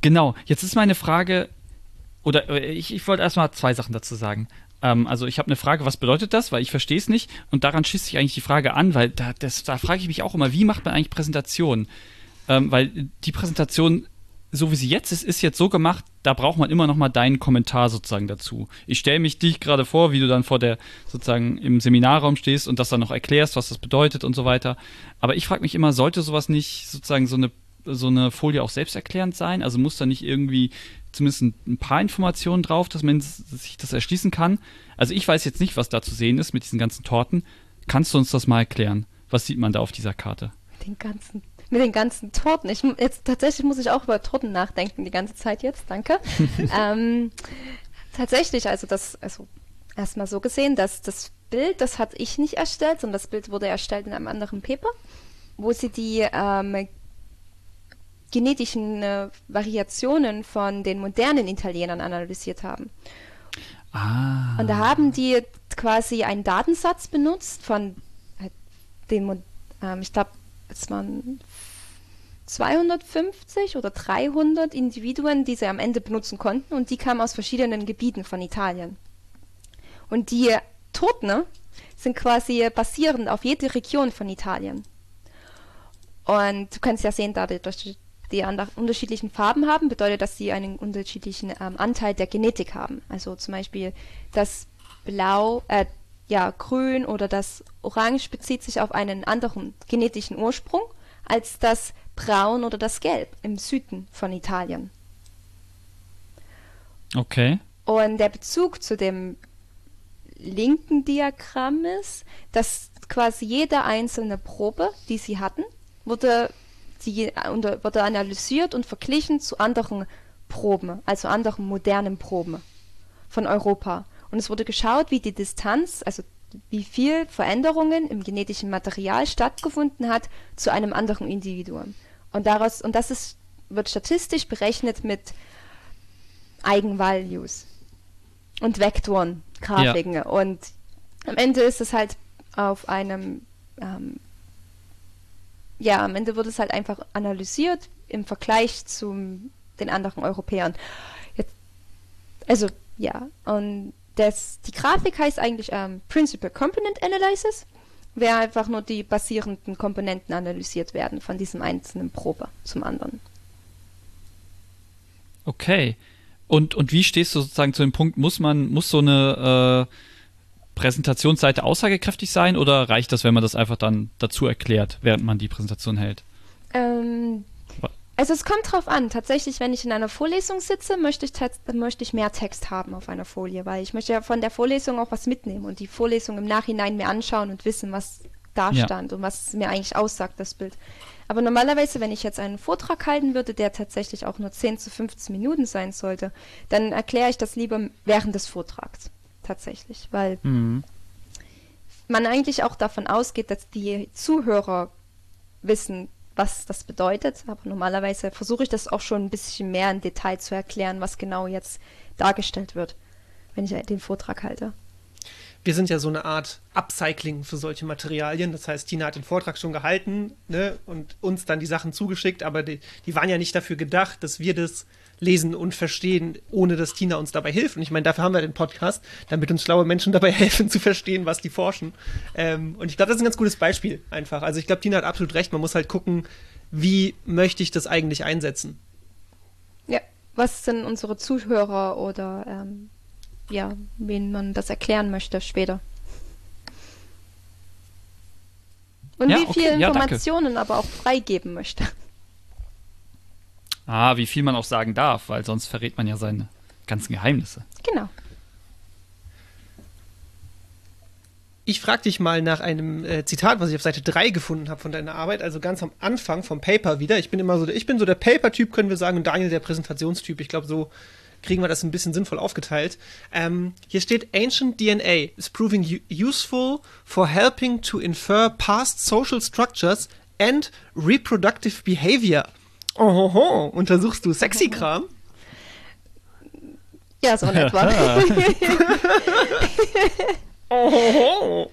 genau, jetzt ist meine Frage, oder äh, ich, ich wollte erstmal zwei Sachen dazu sagen. Ähm, also ich habe eine Frage, was bedeutet das? Weil ich verstehe es nicht und daran schießt sich eigentlich die Frage an, weil da, das, da frage ich mich auch immer, wie macht man eigentlich Präsentationen? Ähm, weil die Präsentation, so wie sie jetzt ist, ist jetzt so gemacht, da braucht man immer noch mal deinen Kommentar sozusagen dazu. Ich stelle mich dich gerade vor, wie du dann vor der sozusagen im Seminarraum stehst und das dann noch erklärst, was das bedeutet und so weiter. Aber ich frage mich immer, sollte sowas nicht sozusagen so eine so eine Folie auch selbsterklärend sein? Also muss da nicht irgendwie zumindest ein, paar Informationen drauf, dass man sich das erschließen kann? Also ich weiß jetzt nicht, was da zu sehen ist mit diesen ganzen Torten. Kannst du uns das mal erklären? Was sieht man da auf dieser Karte? Den ganzen, mit den ganzen Torten. Ich, jetzt tatsächlich muss ich auch über Torten nachdenken die ganze Zeit jetzt. Danke. ähm, tatsächlich, also das, also erstmal so gesehen, dass das Bild, das hatte ich nicht erstellt, sondern das Bild wurde erstellt in einem anderen Paper, wo sie die ähm, genetischen äh, Variationen von den modernen Italienern analysiert haben. Ah. Und da haben die quasi einen Datensatz benutzt von äh, den, ähm, ich glaube, es waren 250 oder 300 Individuen, die sie am Ende benutzen konnten und die kamen aus verschiedenen Gebieten von Italien. Und die Toten ne, sind quasi basierend auf jede Region von Italien. Und du kannst ja sehen, da die, durch die unterschiedlichen Farben haben, bedeutet, dass sie einen unterschiedlichen ähm, Anteil der Genetik haben. Also zum Beispiel das Blau, äh, ja, Grün oder das Orange bezieht sich auf einen anderen genetischen Ursprung als das Braun oder das Gelb im Süden von Italien. Okay. Und der Bezug zu dem linken Diagramm ist, dass quasi jede einzelne Probe, die sie hatten, wurde, die, wurde analysiert und verglichen zu anderen Proben, also anderen modernen Proben von Europa. Und es wurde geschaut, wie die Distanz, also wie viel Veränderungen im genetischen Material stattgefunden hat zu einem anderen Individuum. Und daraus, und das ist, wird statistisch berechnet mit Eigenvalues und Vektoren, Grafiken. Und am Ende ist es halt auf einem, ähm, ja, am Ende wird es halt einfach analysiert im Vergleich zu den anderen Europäern. Jetzt, also, ja, und das, die Grafik heißt eigentlich ähm, Principal Component Analysis, where einfach nur die basierenden Komponenten analysiert werden von diesem einzelnen Probe zum anderen. Okay. Und, und wie stehst du sozusagen zu dem Punkt, muss man, muss so eine äh, Präsentationsseite aussagekräftig sein oder reicht das, wenn man das einfach dann dazu erklärt, während man die Präsentation hält? Ähm, also es kommt drauf an. Tatsächlich, wenn ich in einer Vorlesung sitze, möchte ich, möchte ich mehr Text haben auf einer Folie, weil ich möchte ja von der Vorlesung auch was mitnehmen und die Vorlesung im Nachhinein mir anschauen und wissen, was da Ja. stand und was mir eigentlich aussagt, das Bild. Aber normalerweise, wenn ich jetzt einen Vortrag halten würde, der tatsächlich auch nur 10 zu 15 Minuten sein sollte, dann erkläre ich das lieber während des Vortrags. Tatsächlich, weil Mhm. man eigentlich auch davon ausgeht, dass die Zuhörer wissen, was das bedeutet. Aber normalerweise versuche ich das auch schon ein bisschen mehr im Detail zu erklären, was genau jetzt dargestellt wird, wenn ich den Vortrag halte. Wir sind ja so eine Art Upcycling für solche Materialien. Das heißt, Tina hat den Vortrag schon gehalten ne, und uns dann die Sachen zugeschickt, aber die, die waren ja nicht dafür gedacht, dass wir das lesen und verstehen, ohne dass Tina uns dabei hilft. Und ich meine, dafür haben wir den Podcast, damit uns schlaue Menschen dabei helfen zu verstehen, was die forschen. Ähm, und ich glaube, das ist ein ganz gutes Beispiel einfach. Also ich glaube, Tina hat absolut recht. Man muss halt gucken, wie möchte ich das eigentlich einsetzen. Ja, was sind unsere Zuhörer oder ähm, ja, wen man das erklären möchte später. Und Ja, wie okay, viele ja. Informationen aber auch freigeben möchte. Ah, wie viel man auch sagen darf, weil sonst verrät man ja seine ganzen Geheimnisse. Genau. Ich frage dich mal nach einem äh, Zitat, was ich auf Seite 3 gefunden habe von deiner Arbeit, also ganz am Anfang vom Paper wieder. Ich bin immer so, ich bin so der Paper-Typ, können wir sagen, und Daniel der Präsentationstyp. Ich glaube, so kriegen wir das ein bisschen sinnvoll aufgeteilt. Ähm, hier steht, Ancient DNA is proving useful for helping to infer past social structures and reproductive behavior. Ohoho, untersuchst du Sexy-Kram? Ja, so in etwa. Ohoho.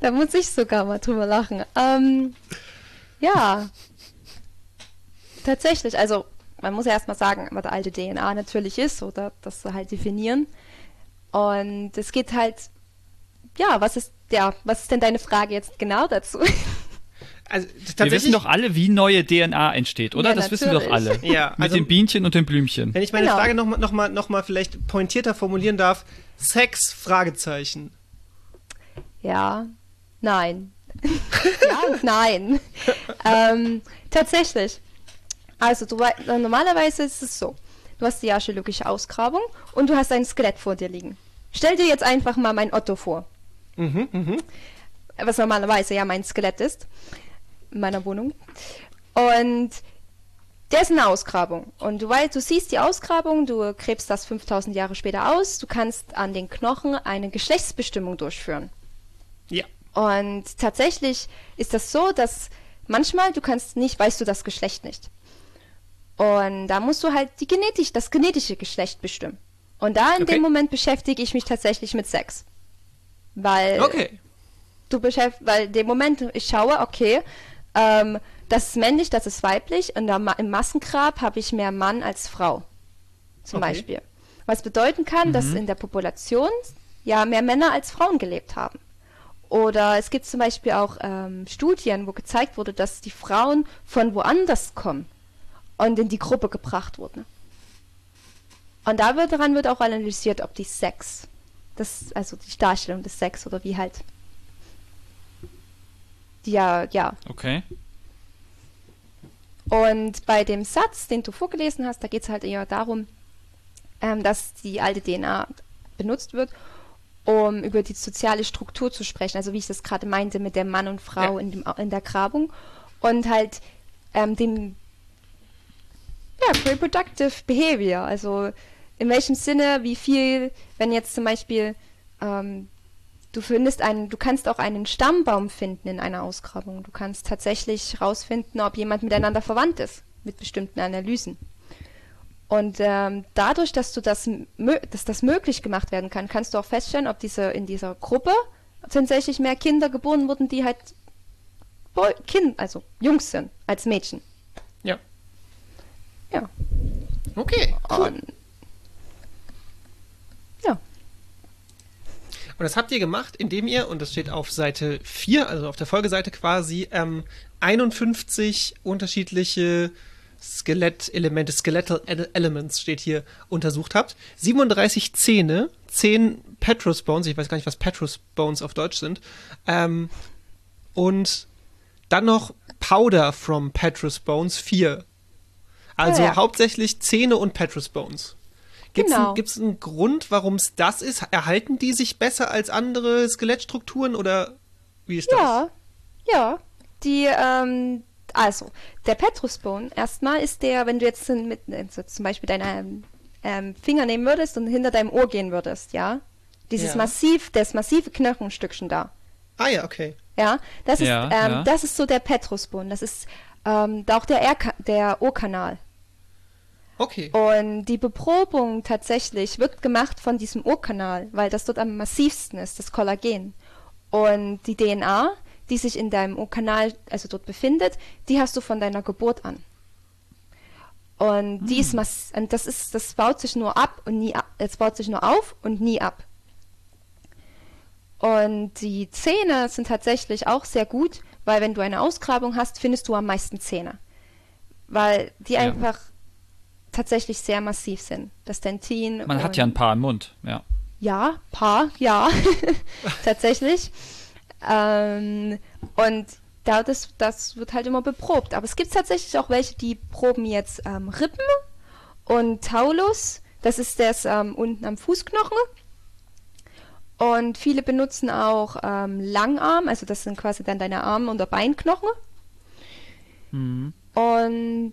da muss ich sogar mal drüber lachen. Ähm, ja. Tatsächlich, also man muss ja erstmal sagen, was alte DNA natürlich ist oder das halt definieren. Und es geht halt, ja, was ist, ja, was ist denn deine Frage jetzt genau dazu? Also Wir wissen tatsächlich, doch alle, wie neue DNA entsteht, oder? Ja, das wissen wir doch alle. Ja, Mit also- dem Bienchen und dem Blümchen. wenn ich meine Genau. Frage nochmal noch mal, noch mal vielleicht pointierter formulieren darf, Sex, Fragezeichen. Ja, nein. ja und nein. ähm, tatsächlich. Also du, wei- normalerweise ist es so. Du hast die archäologische Ausgrabung und du hast ein Skelett vor dir liegen. Stell dir jetzt einfach mal mein Otto vor. Mhm, mhm. Was normalerweise ja mein Skelett ist. In meiner Wohnung. Und der ist eine Ausgrabung. Und du, weißt, du siehst die Ausgrabung, du gräbst das 5000 Jahre später aus. Du kannst an den Knochen eine Geschlechtsbestimmung durchführen. Ja. Und tatsächlich ist das so, dass manchmal du kannst nicht, weißt du das Geschlecht nicht. Und da musst du halt die genetisch, das genetische Geschlecht bestimmen. Und da in Okay. dem Moment beschäftige ich mich tatsächlich mit Sex. Weil Okay. du beschäftigst, weil in dem Moment ich schaue, okay, ähm, das ist männlich, das ist weiblich und im Massengrab habe ich mehr Mann als Frau. Zum Okay. Beispiel. Was bedeuten kann, dass in der Population ja mehr Männer als Frauen gelebt haben. Oder es gibt zum Beispiel auch ähm, Studien, wo gezeigt wurde, dass die Frauen von woanders kommen und in die Gruppe gebracht wurden. Und da wird daran wird auch analysiert, ob die Sex, das, also die Darstellung des Sex oder wie halt ja, ja. Okay. Und bei dem Satz, den du vorgelesen hast, da geht es halt eher darum, ähm, dass die alte DNA benutzt wird, um über die soziale Struktur zu sprechen. Also wie ich das gerade meinte mit der Mann und Frau Ja. in, dem, in der Grabung. Und halt ähm, dem ja, reproductive behavior. Also in welchem Sinne, wie viel, wenn jetzt zum Beispiel ähm, du findest einen, du kannst auch einen Stammbaum finden in einer Ausgrabung. Du kannst tatsächlich herausfinden, ob jemand miteinander verwandt ist mit bestimmten Analysen. Und ähm, dadurch, dass du das, dass das möglich gemacht werden kann, kannst du auch feststellen, ob diese in dieser Gruppe tatsächlich mehr Kinder geboren wurden, die halt Boy, kind, also Jungs sind als Mädchen. Ja. Ja. Okay, cool. Und, ja. Und das habt ihr gemacht, indem ihr, und das steht auf Seite 4, also auf der Folgeseite quasi, ähm, 51 unterschiedliche Skelettelemente, Skeletal Ele- Elements steht hier, untersucht habt. 37 Zähne, 10 Petrus Bones, ich weiß gar nicht, was Petrus Bones auf Deutsch sind, ähm, und dann noch Powder from Petrus Bones 4. Also Ja, ja. hauptsächlich Zähne und Petrus Bones. Gibt es Genau. einen Grund, warum es das ist? Erhalten die sich besser als andere Skelettstrukturen oder wie ist das? Ja, ja. Die, ähm, also, der Petrusbone erstmal ist der, wenn du jetzt mit, also zum Beispiel deinen ähm, Finger nehmen würdest und hinter deinem Ohr gehen würdest, ja. Dieses Ja. massiv, das massive Knochenstückchen da. Ah ja, okay. Ja, das ist, Ja, ähm, ja. das ist so der Petrusbone. Das ist ähm, auch der, der O-Kanal. Okay. Und die Beprobung tatsächlich wird gemacht von diesem O-Kanal, weil das dort am massivsten ist, das Kollagen. Und die DNA, die sich in deinem O-Kanal, also dort befindet, die hast du von deiner Geburt an. Und die ist mass und das ist, das baut sich nur ab und nie ab. Es baut sich nur auf und nie ab. Und die Zähne sind tatsächlich auch sehr gut, weil wenn du eine Ausgrabung hast, findest du am meisten Zähne. Weil die Ja. einfach tatsächlich sehr massiv sind. Das Dentin. Man hat ja ein paar im Mund, ja. ja, paar, ja, tatsächlich. Ähm, und da das, das wird halt immer beprobt. Aber es gibt tatsächlich auch welche, die proben jetzt ähm, Rippen und Taulus. Das ist das ähm, unten am Fußknochen. Und viele benutzen auch ähm, Langarm, also das sind quasi dann deine Arm- und der Beinknochen. Mhm. Und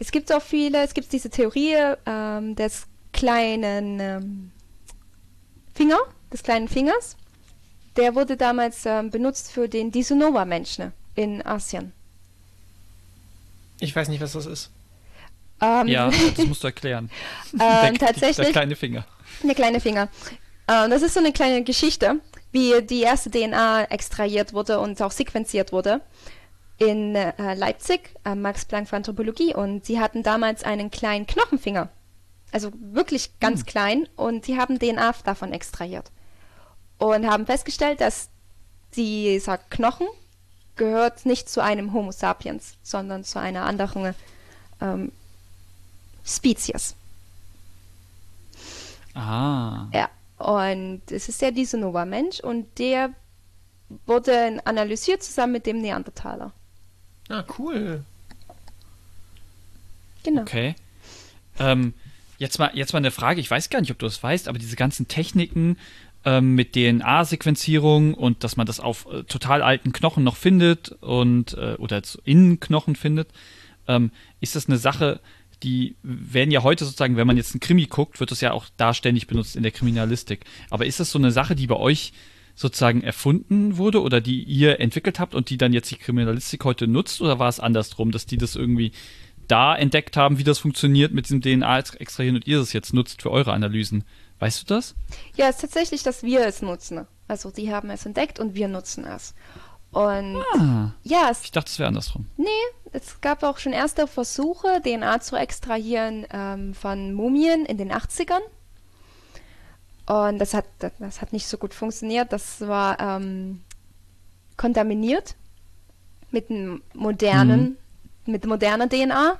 es gibt auch viele, es gibt diese Theorie ähm, des kleinen ähm, Finger, des kleinen Fingers. Der wurde damals ähm, benutzt für den Disunova-Menschen in Asien. Ich weiß nicht, was das ist. Ähm, Ja, das musst du erklären. ähm, der, tatsächlich. Der kleine Finger. Der kleine Finger. Äh, das ist so eine kleine Geschichte, wie die erste DNA extrahiert wurde und auch sequenziert wurde in äh, Leipzig am Max Planck für Anthropologie. Und sie hatten damals einen kleinen Knochenfinger. Also wirklich ganz klein. Und sie haben DNA davon extrahiert. Und haben festgestellt, dass dieser Knochen gehört nicht zu einem Homo sapiens, sondern zu einer anderen ähm, Spezies. Ah. Ja, und es ist der Disunova-Mensch und der wurde analysiert zusammen mit dem Neandertaler. Ah, cool. Genau. Okay. Ähm, jetzt, mal, jetzt mal eine Frage, ich weiß gar nicht, ob du das weißt, aber diese ganzen Techniken ähm, mit DNA-Sequenzierung und dass man das auf äh, total alten Knochen noch findet und äh, oder zu- in Knochen findet, ähm, ist das eine Sache, die werden ja heute sozusagen, wenn man jetzt einen Krimi guckt, wird das ja auch da ständig benutzt in der Kriminalistik. Aber ist das so eine Sache, die bei euch sozusagen erfunden wurde oder die ihr entwickelt habt und die dann jetzt die Kriminalistik heute nutzt oder war es andersrum, dass die das irgendwie da entdeckt haben, wie das funktioniert mit diesem DNA-Extrahieren und ihr das jetzt nutzt für eure Analysen? Weißt du das? Ja, es ist tatsächlich, dass wir es nutzen. Also die haben es entdeckt und wir nutzen es. Und Ah, ja, es, ich dachte, es wäre andersrum. nee, es gab auch schon erste Versuche, DNA zu extrahieren ähm, von Mumien in den 80ern. Und das hat, das, hat nicht so gut funktioniert. Das war ähm, kontaminiert mit einem modernen, mit moderner DNA.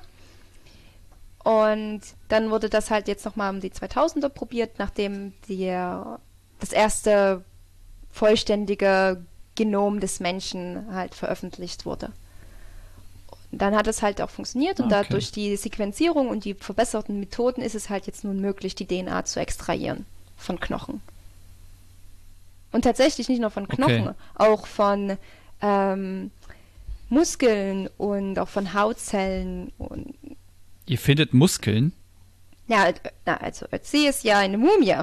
Und dann wurde das halt jetzt nochmal um die 2000er probiert, nachdem der, das erste vollständige Genom des Menschen halt veröffentlicht wurde. Und dann hat es halt auch funktioniert und Okay. dadurch die Sequenzierung und die verbesserten Methoden ist es halt jetzt nun möglich, die DNA zu extrahieren von Knochen. Und tatsächlich nicht nur von Knochen, Okay. auch von ähm, Muskeln und auch von Hautzellen und Ihr findet Muskeln? ja, äh, na, also Ötzi ist ja eine Mumie.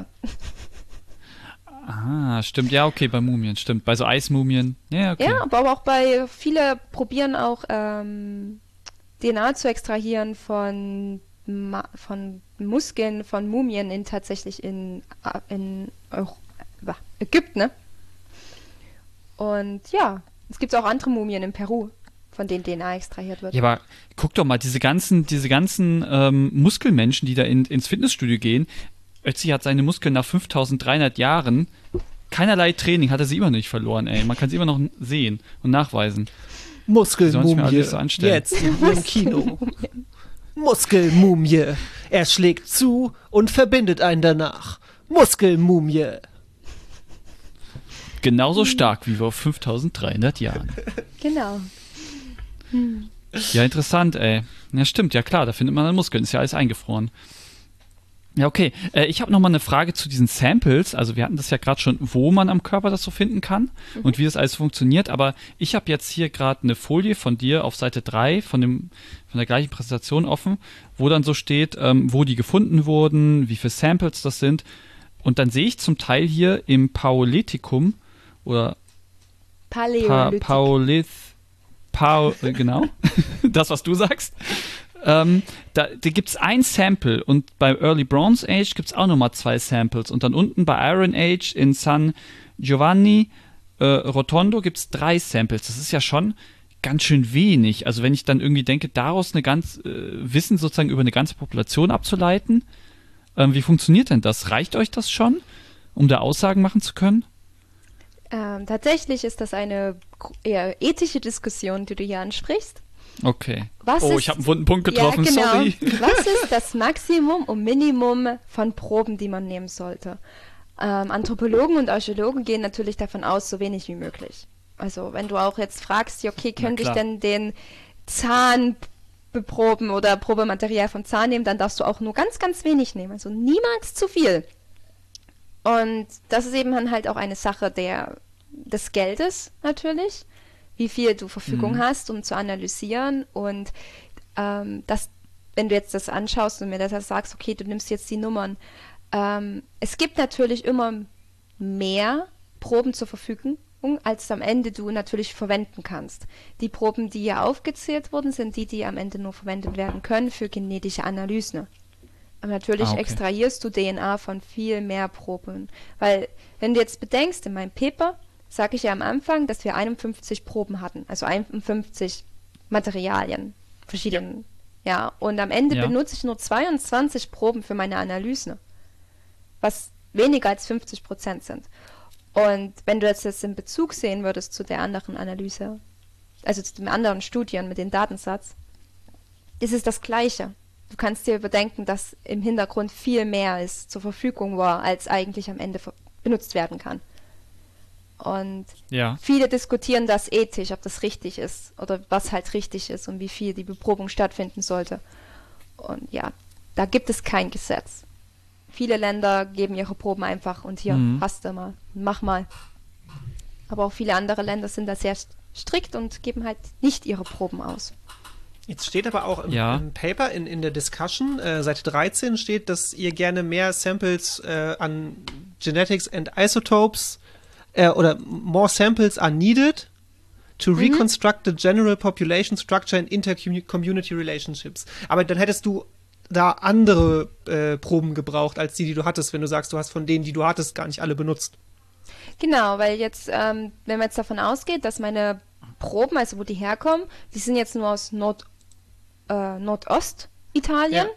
Ah, stimmt. Ja, okay, bei Mumien, stimmt. Bei so Eismumien. Ja, okay. Ja, aber auch bei viele probieren auch ähm, DNA zu extrahieren von von Muskeln von Mumien in tatsächlich in, in Euro äh, Ägypten. Ne? Und ja, es gibt auch andere Mumien in Peru, von denen DNA extrahiert wird. Ja, aber guck doch mal, diese ganzen, diese ganzen ähm, Muskelmenschen, die da in, ins Fitnessstudio gehen, Ötzi hat seine Muskeln nach 5300 Jahren, keinerlei Training hat er sie immer noch nicht verloren, ey. Man kann sie immer noch sehen und nachweisen. Alles so anstellen. Jetzt in ihrem Kino. Muskelmumie. Er schlägt zu und verbindet einen danach. Muskelmumie. Genauso stark wie vor 5300 Jahren. Genau. Ja, interessant, ey. Ja, stimmt, ja klar, da findet man dann Muskeln, ist ja alles eingefroren. Ja, okay. Äh, ich habe nochmal eine Frage zu diesen Samples. Also wir hatten das ja gerade schon, wo man am Körper das so finden kann und wie das alles funktioniert. Aber ich habe jetzt hier gerade eine Folie von dir auf Seite 3 von, dem, von der gleichen Präsentation offen, wo dann so steht, ähm, wo die gefunden wurden, wie viele Samples das sind. Und dann sehe ich zum Teil hier im Paolithikum oder Pa Paläolithic. Paulith, Paul, äh, genau, das, was du sagst. Ähm, da da gibt es ein Sample und bei Early Bronze Age gibt es auch nochmal zwei Samples. Und dann unten bei Iron Age in San Giovanni äh, Rotondo gibt es drei Samples. Das ist ja schon ganz schön wenig. Also wenn ich dann irgendwie denke, daraus eine ganz äh, Wissen sozusagen über eine ganze Population abzuleiten, ähm, wie funktioniert denn das? Reicht euch das schon, um da Aussagen machen zu können? ähm, tatsächlich ist das eine eher ethische Diskussion, die du hier ansprichst. Okay. Was oh, ist- ich habe einen wunden Punkt getroffen, ja, genau. sorry. Was ist das Maximum und Minimum von Proben, die man nehmen sollte? Ähm, Anthropologen und Archäologen gehen natürlich davon aus, so wenig wie möglich. Also wenn du auch jetzt fragst, okay, könnte ich denn den Zahn beproben oder Probematerial vom Zahn nehmen, dann darfst du auch nur ganz, ganz wenig nehmen. Also niemals zu viel. Und das ist eben dann halt auch eine Sache der, des Geldes natürlich, wie viel du Verfügung hast, um zu analysieren. Und ähm, das wenn du jetzt das anschaust und mir das sagst, okay, du nimmst jetzt die Nummern, ähm, es gibt natürlich immer mehr Proben zur Verfügung, als am Ende du natürlich verwenden kannst. Die Proben, die hier aufgezählt wurden, sind die, die am Ende nur verwendet werden können für genetische Analysen. Aber natürlich Ah, okay. extrahierst du DNA von viel mehr Proben. Weil, wenn du jetzt bedenkst, in meinem Paper sage ich ja am Anfang, dass wir 51 Proben hatten, also 51 Materialien, verschiedene. Ja, und am Ende Ja. benutze ich nur 22 Proben für meine Analyse, was weniger als 50 Prozent sind. Und wenn du jetzt das in Bezug sehen würdest zu der anderen Analyse, also zu den anderen Studien mit dem Datensatz, ist es das Gleiche. Du kannst dir überdenken, dass im Hintergrund viel mehr ist, zur Verfügung war, als eigentlich am Ende benutzt werden kann. Und Ja. viele diskutieren das ethisch, ob das richtig ist oder was halt richtig ist und wie viel die Beprobung stattfinden sollte. Und ja, da gibt es kein Gesetz. Viele Länder geben ihre Proben einfach und hier, Mhm. hast du mal, mach mal. Aber auch viele andere Länder sind da sehr st- strikt und geben halt nicht ihre Proben aus. Jetzt steht aber auch im, Ja. im Paper, in, in der Discussion, äh, Seite 13 steht, dass ihr gerne mehr Samples äh, an Genetics and Isotopes äh, oder more samples are needed to reconstruct the general population structure and inter-community relationships. Aber dann hättest du da andere äh, Proben gebraucht, als die, die du hattest, wenn du sagst, du hast von denen, die du hattest, gar nicht alle benutzt. Genau, weil jetzt, ähm, wenn man jetzt davon ausgeht, dass meine Proben, also wo die herkommen, die sind jetzt nur aus Nord, äh, Nordostitalien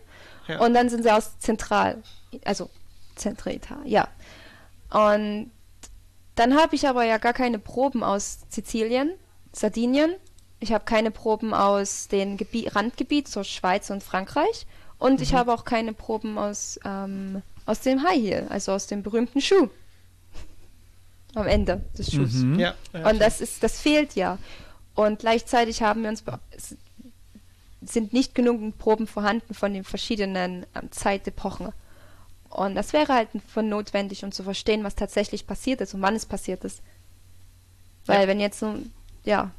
Ja, ja. und dann sind sie aus Zentral, also Zentralitalien, ja. Und dann habe ich aber ja gar keine Proben aus Sizilien, Sardinien. Ich habe keine Proben aus den Gebi Randgebiet, so Schweiz und Frankreich. Und Mhm. ich habe auch keine Proben aus, ähm, aus dem High Heel, also aus dem berühmten Schuh. Am Ende des Schuhs. Mhm. Ja, ja, Und das ist, das fehlt ja. Und gleichzeitig haben wir uns sind nicht genügend Proben vorhanden von den verschiedenen ähm, Zeitepochen. Und das wäre halt von notwendig, um zu verstehen, was tatsächlich passiert ist und wann es passiert ist. Weil Ja. wenn jetzt so, ja.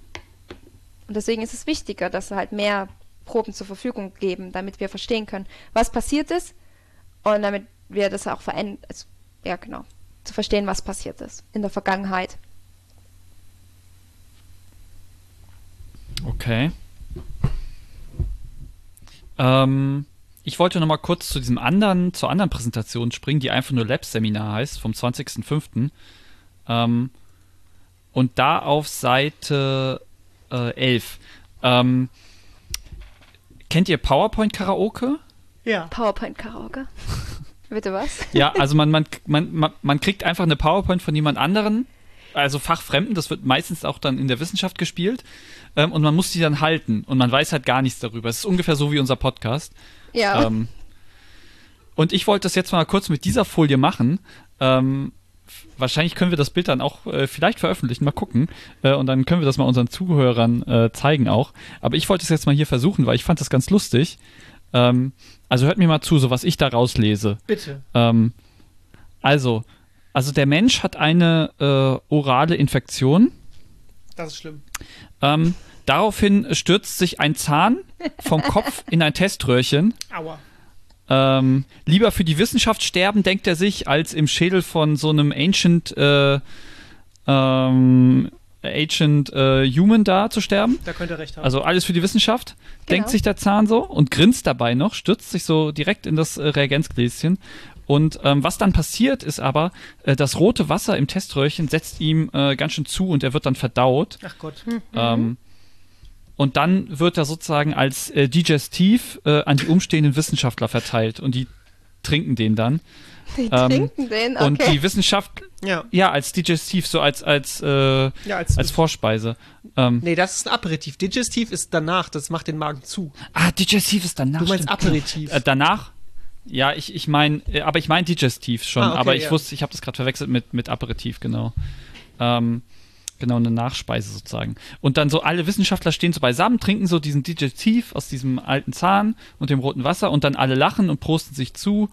Und deswegen ist es wichtiger, dass wir halt mehr Proben zur Verfügung geben, damit wir verstehen können, was passiert ist und damit wir das auch verändern, also, ja genau, zu verstehen, was passiert ist in der Vergangenheit. Okay. Ähm, ich wollte noch mal kurz zu diesem anderen, zur anderen Präsentation springen, die einfach nur Labs-Seminar heißt, vom 20.05. Ähm, und da auf Seite äh, 11. Ähm, kennt ihr PowerPoint-Karaoke? ja. PowerPoint-Karaoke. Bitte was? Ja, also man, man, man, man, man kriegt einfach eine PowerPoint von jemand anderen, also Fachfremden, das wird meistens auch dann in der Wissenschaft gespielt, ähm, und man muss die dann halten und man weiß halt gar nichts darüber. Es ist ungefähr so wie unser Podcast. Ja. Ähm, und ich wollte das jetzt mal kurz mit dieser Folie machen. Ähm, wahrscheinlich können wir das Bild dann auch äh, vielleicht veröffentlichen, mal gucken. Äh, und dann können wir das mal unseren Zuhörern äh, zeigen auch. Aber ich wollte es jetzt mal hier versuchen, weil ich fand das ganz lustig. Ähm, also hört mir mal zu, so was ich da rauslese. Bitte. Ähm, also, also der Mensch hat eine äh, orale Infektion. Das ist schlimm. Ähm, daraufhin stürzt sich ein Zahn vom Kopf in ein Teströhrchen. Aua. Ähm, lieber für die Wissenschaft sterben, denkt er sich, als im Schädel von so einem Ancient, äh, ähm, Ancient äh, Human da zu sterben. Da könnt ihr recht haben. Also alles für die Wissenschaft, denkt Genau. sich der Zahn so und grinst dabei noch, stürzt sich so direkt in das äh, Reagenzgläschen. Und ähm, was dann passiert, ist aber, äh, das rote Wasser im Teströhrchen setzt ihm äh, ganz schön zu und er wird dann verdaut. Ach Gott. Ähm, und dann wird er sozusagen als äh, Digestiv äh, an die umstehenden Wissenschaftler verteilt und die trinken den dann. Die ähm, trinken den, okay. Und die Wissenschaft, Ja. ja, als Digestiv, so als, als, äh, Ja, als, als Vorspeise. Ähm, Nee, das ist ein Aperitif. Digestiv ist danach, das macht den Magen zu. ah, Digestiv ist danach. Du meinst stimmt. Aperitif. Äh, danach? Ja, ich, ich meine, äh, aber ich meine Digestiv schon, Ah, okay, aber ich ja. wusste, ich habe das gerade verwechselt mit, mit Aperitif, genau. Ähm, genau, eine Nachspeise sozusagen. Und dann so alle Wissenschaftler stehen so beisammen, trinken so diesen Digestiv aus diesem alten Zahn und dem roten Wasser und dann alle lachen und prosten sich zu.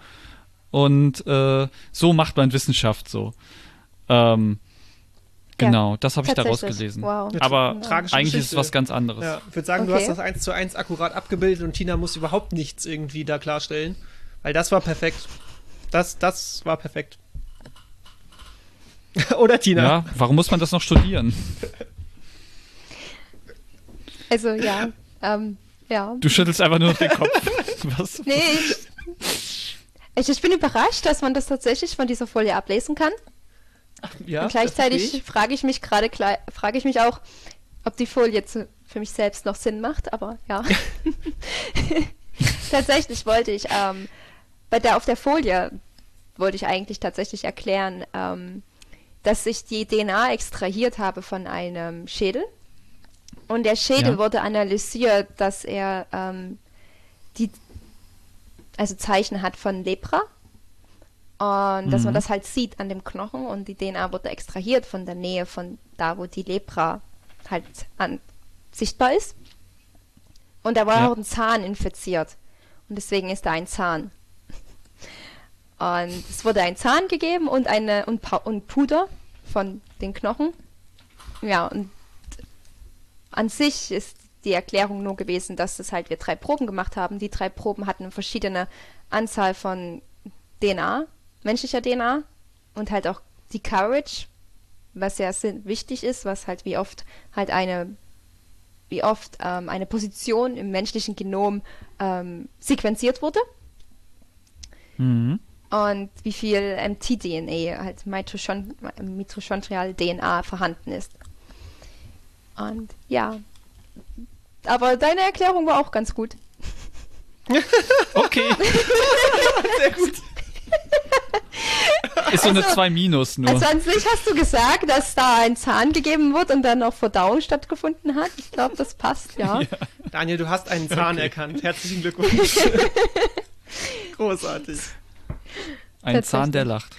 Und äh, so macht man Wissenschaft so. Ähm, Genau, das habe ich daraus gelesen. Wow. Ja, Aber tragische eigentlich ist es Geschichte. was ganz anderes. Ja, ich würde sagen, du Okay. hast das eins zu eins akkurat abgebildet und Tina muss überhaupt nichts irgendwie da klarstellen. Weil das war perfekt. Das, das war perfekt. Oder Tina? Ja, warum muss man das noch studieren? Also ja, ähm, ja. Du schüttelst einfach nur noch den Kopf. Was? Nee, ich, ich, ich bin überrascht, dass man das tatsächlich von dieser Folie ablesen kann. Ja, Und gleichzeitig ich. frage ich mich gerade, frage ich mich auch, ob die Folie jetzt für mich selbst noch Sinn macht, aber ja. tatsächlich wollte ich, ähm, bei der, auf der Folie wollte ich eigentlich tatsächlich erklären, ähm, dass ich die DNA extrahiert habe von einem Schädel. Und der Schädel Ja. wurde analysiert, dass er ähm, die also Zeichen hat von Lepra. Und dass man Mhm. das halt sieht an dem Knochen und die DNA wurde extrahiert von der Nähe von da, wo die Lepra halt an, sichtbar ist. Und da war Ja. auch ein Zahn infiziert. Und deswegen ist da ein Zahn. Und es wurde ein Zahn gegeben und eine und, und Puder von den Knochen. Ja, und an sich ist die Erklärung nur gewesen, dass es halt wir drei Proben gemacht haben. Die drei Proben hatten eine verschiedene Anzahl von DNA, menschlicher DNA und halt auch die Coverage, was ja wichtig ist, was halt wie oft halt eine wie oft ähm, eine Position im menschlichen Genom ähm, sequenziert wurde Mhm. Und wie viel MT-DNA, halt Mitochon mitochondrial DNA vorhanden ist. Und ja. Aber deine Erklärung war auch ganz gut. Okay. Sehr gut. Ist so eine Also- 2 Minus nur. Also an sich hast du gesagt, dass da ein Zahn gegeben wird und dann auch Verdauung stattgefunden hat. Ich glaube, das passt, ja. Daniel, du hast einen Zahn Okay. erkannt. Herzlichen Glückwunsch. Großartig. Ein Zahn, der lacht.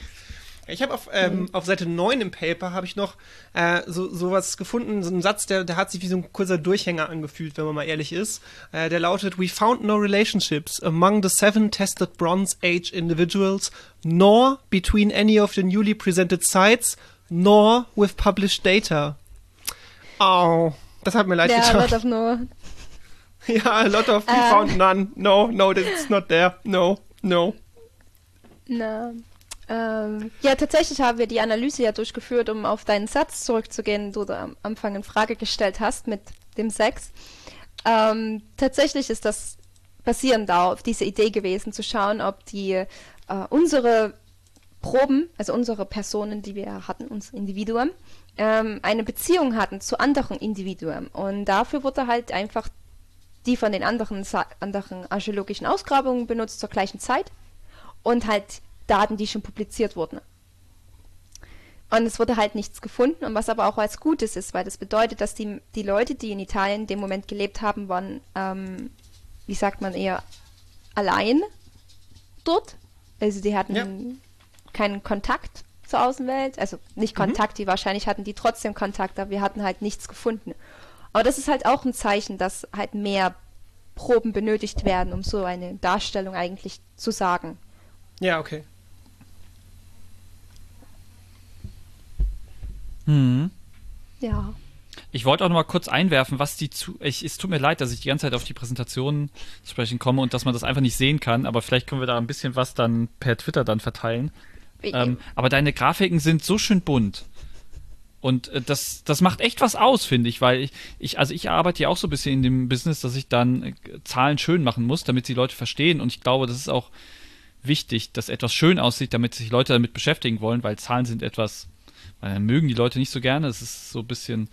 Ich habe auf, ähm, auf Seite 9 im Paper habe ich noch äh, so sowas gefunden, so einen Satz, der, der hat sich wie so ein kurzer Durchhänger angefühlt, wenn man mal ehrlich ist. Äh, der lautet, We found no relationships among the seven tested Bronze Age individuals, nor between any of the newly presented sites, nor with published data. Oh, das hat mir leid Der getan. wird auf nur. ja, a lot of, we Äh. found none. No, no, that's not there. No, no. Na, ähm, ja, tatsächlich haben wir die Analyse ja durchgeführt, um auf deinen Satz zurückzugehen, den du am Anfang in Frage gestellt hast mit dem Sex. Ähm, tatsächlich ist das basierend auf diese Idee gewesen, zu schauen, ob die äh, unsere Proben, also unsere Personen, die wir hatten, uns Individuen, ähm, eine Beziehung hatten zu anderen Individuen. Und dafür wurde halt einfach die von den anderen, anderen archäologischen Ausgrabungen benutzt zur gleichen Zeit und halt Daten, die schon publiziert wurden. Und es wurde halt nichts gefunden, und was aber auch als Gutes ist, weil das bedeutet, dass die, die Leute, die in Italien in dem Moment gelebt haben, waren, ähm, wie sagt man, eher allein dort. Also die hatten Ja. keinen Kontakt zur Außenwelt, also nicht Kontakt, die wahrscheinlich hatten die trotzdem Kontakt, aber wir hatten halt nichts gefunden. Aber das ist halt auch ein Zeichen, dass halt mehr Proben benötigt werden, um so eine Darstellung eigentlich zu sagen. Ja, okay. Mhm. Ja. Ich wollte auch noch mal kurz einwerfen, was die zu. Ich, es tut mir leid, dass ich die ganze Zeit auf die Präsentationen zu sprechen komme und dass man das einfach nicht sehen kann, aber vielleicht können wir da ein bisschen was dann per Twitter dann verteilen. Ähm, aber deine Grafiken sind so schön bunt. Und äh, das, das macht echt was aus, finde ich, weil ich, ich, also ich arbeite ja auch so ein bisschen in dem Business, dass ich dann äh, Zahlen schön machen muss, damit die Leute verstehen. Und ich glaube, das ist auch wichtig, dass etwas schön aussieht, damit sich Leute damit beschäftigen wollen, weil Zahlen sind etwas, weil mögen die Leute nicht so gerne. Es ist so ein bisschen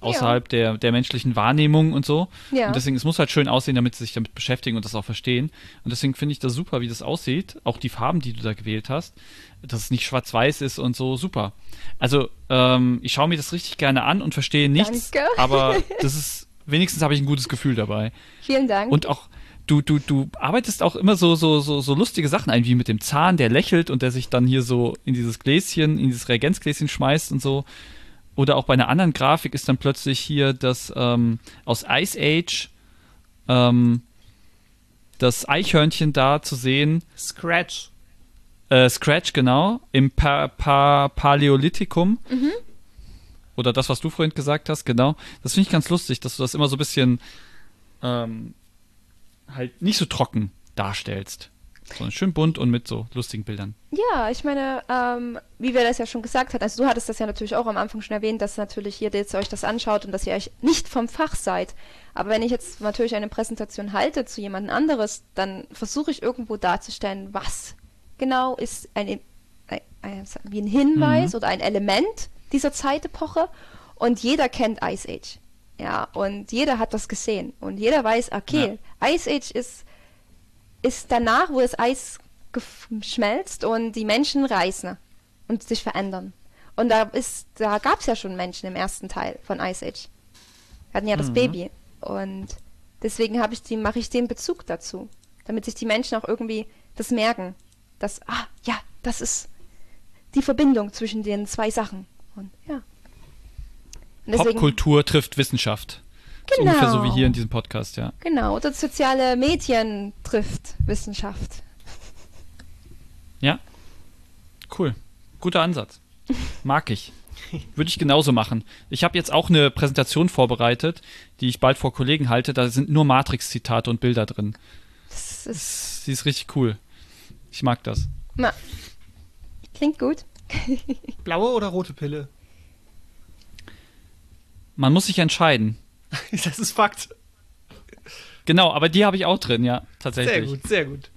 außerhalb der, der menschlichen Wahrnehmung und so. Ja. Und deswegen, es muss halt schön aussehen, damit sie sich damit beschäftigen und das auch verstehen. Und deswegen finde ich das super, wie das aussieht. Auch die Farben, die du da gewählt hast. Dass es nicht schwarz-weiß ist und so, super. Also, ähm, ich schaue mir das richtig gerne an und verstehe nichts. Danke. Aber das ist, wenigstens habe ich ein gutes Gefühl dabei. Vielen Dank. Und auch, du, du, du arbeitest auch immer so, so, so, so lustige Sachen ein, wie mit dem Zahn, der lächelt und der sich dann hier so in dieses Gläschen, in dieses Reagenzgläschen schmeißt und so. Oder auch bei einer anderen Grafik ist dann plötzlich hier das ähm, aus Ice Age ähm, das Eichhörnchen da zu sehen. Scratch. Äh, Scratch, genau, im pa pa Paläolithikum. Oder das, was du vorhin gesagt hast, genau. Das finde ich ganz lustig, dass du das immer so ein bisschen ähm, halt nicht so trocken darstellst. Sondern schön bunt und mit so lustigen Bildern. Ja, ich meine, ähm, wie wir das ja schon gesagt haben, also du hattest das ja natürlich auch am Anfang schon erwähnt, dass natürlich ihr jetzt euch das anschaut und dass ihr euch nicht vom Fach seid. Aber wenn ich jetzt natürlich eine Präsentation halte zu jemand anderes, dann versuche ich irgendwo darzustellen, was genau ist ein, ein, ein wie ein Hinweis Mhm. oder ein Element dieser Zeitepoche und jeder kennt Ice Age. Ja, und jeder hat das gesehen und jeder weiß, okay, Ice Age ist ist danach, wo das Eis schmelzt und die Menschen reisen und sich verändern. Und da ist, da gab es ja schon Menschen im ersten Teil von Ice Age. Wir hatten ja das Baby. Und deswegen habe ich die, mache ich den Bezug dazu. Damit sich die Menschen auch irgendwie das merken. Dass, ah, ja, das ist die Verbindung zwischen den zwei Sachen. Und ja. Popkultur trifft Wissenschaft. Genau. ungefähr so wie hier in diesem Podcast, ja. Genau, oder soziale Medien trifft Wissenschaft. Ja. Cool. Guter Ansatz. Mag ich. Würde ich genauso machen. Ich habe jetzt auch eine Präsentation vorbereitet, die ich bald vor Kollegen halte. Da sind nur Matrix-Zitate und Bilder drin. Das ist, Sie ist richtig cool. Ich mag das. na, klingt gut. Blaue oder rote Pille? Man muss sich entscheiden. Das ist Fakt. Genau, aber die habe ich auch drin, ja, tatsächlich. Sehr gut, sehr gut.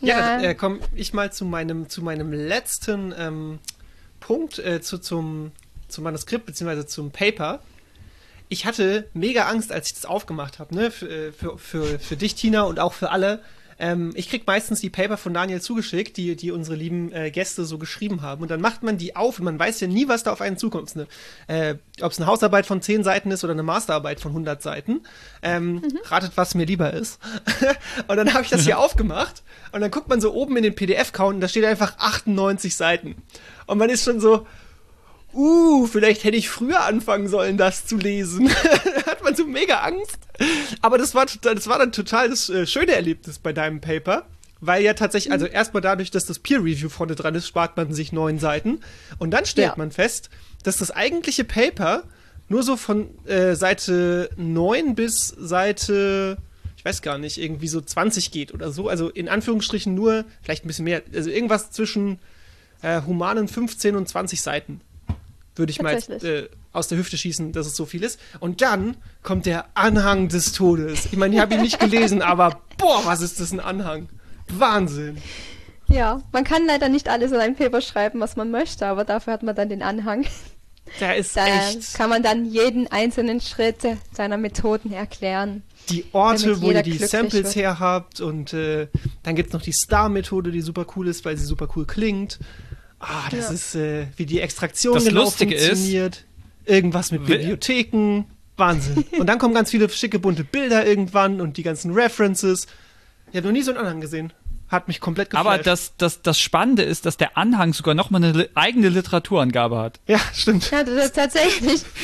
Ja, Ja. dann äh, komme ich mal zu meinem, zu meinem letzten ähm, Punkt, äh, zu, zum, zum Manuskript beziehungsweise zum Paper. Ich hatte mega Angst, als ich das aufgemacht habe, ne? Für, äh, für, für, für dich, Tina, und auch für alle. Ähm, ich krieg meistens die Paper von Daniel zugeschickt, die, die unsere lieben äh, Gäste so geschrieben haben. Und dann macht man die auf und man weiß ja nie, was da auf einen zukommt. Eine, äh, Ob es eine Hausarbeit von 10 Seiten ist oder eine Masterarbeit von 100 Seiten. Ähm, Ratet, was mir lieber ist. und dann habe ich das hier aufgemacht und dann guckt man so oben in den PDF-Count und da steht einfach 98 Seiten. Und man ist schon so, uh, vielleicht hätte ich früher anfangen sollen, das zu lesen. hat man so mega Angst. Aber das war, das war dann total das äh, schöne Erlebnis bei deinem Paper. Weil ja tatsächlich, also erstmal dadurch, dass das Peer Review vorne dran ist, spart man sich neun Seiten. Und dann stellt Ja. man fest, dass das eigentliche Paper nur so von äh, Seite 9 bis Seite, ich weiß gar nicht, irgendwie so 20 geht oder so. Also in Anführungsstrichen nur, vielleicht ein bisschen mehr, also irgendwas zwischen äh, humanen 15 und 20 Seiten. Würde ich mal jetzt, äh, aus der Hüfte schießen, dass es so viel ist. Und dann kommt der Anhang des Todes. Ich meine, ich habe ihn nicht gelesen, aber boah, was ist das ein Anhang? Wahnsinn. Ja, man kann leider nicht alles in ein Paper schreiben, was man möchte, aber dafür hat man dann den Anhang. Der ist Da echt. kann man dann jeden einzelnen Schritt seiner Methoden erklären. die Orte, wo ihr die Samples wird. her habt und äh, dann gibt's noch die Star-Methode, die super cool ist, weil sie super cool klingt. Ah, das Ja. ist, äh, wie die Extraktion Das genau Lustige ist- funktioniert. Irgendwas mit Bibliotheken. Wahnsinn. Und dann kommen ganz viele schicke bunte Bilder irgendwann und die ganzen References. Ich habe noch nie so einen Anhang gesehen. Hat mich komplett geflasht. Aber das, das, das Spannende ist, dass der Anhang sogar nochmal eine li eigene Literaturangabe hat. Ja, stimmt. Ja, das ist tatsächlich.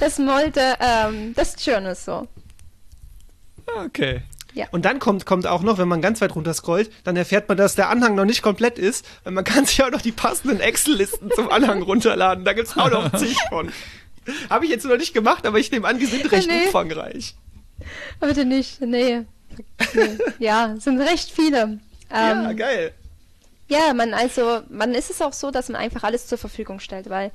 Das wollte ähm, das Journal so. Okay. Und dann kommt, kommt auch noch, wenn man ganz weit runter scrollt, dann erfährt man, dass der Anhang noch nicht komplett ist, weil man kann sich auch noch die passenden Excel-Listen zum Anhang runterladen. Da gibt's auch noch zig von. Habe ich jetzt noch nicht gemacht, aber ich nehme an, die sind recht Nee. umfangreich. Aber bitte nicht, nee. nee. Ja, es sind recht viele. ja, Ähm, geil. ja, man also, man ist es auch so, dass man einfach alles zur Verfügung stellt, weil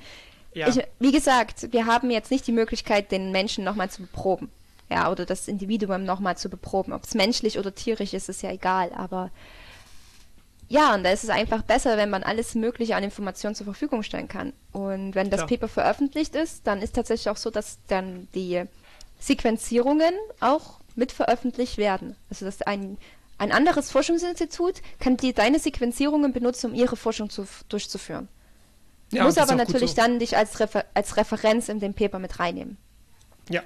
Ja. ich, wie gesagt, wir haben jetzt nicht die Möglichkeit, den Menschen nochmal zu beproben. Ja, oder das Individuum nochmal zu beproben. Ob es menschlich oder tierisch ist, ist ja egal. Aber ja, und da ist es einfach besser, wenn man alles Mögliche an Informationen zur Verfügung stellen kann. Und wenn das Klar. Paper veröffentlicht ist, dann ist tatsächlich auch so, dass dann die Sequenzierungen auch mit veröffentlicht werden. Also dass ein, ein anderes Forschungsinstitut kann die, deine Sequenzierungen benutzen, um ihre Forschung zu, durchzuführen. ja, muss das ist aber natürlich so. dann dich als, Refer als Referenz in dem Paper mit reinnehmen. Ja.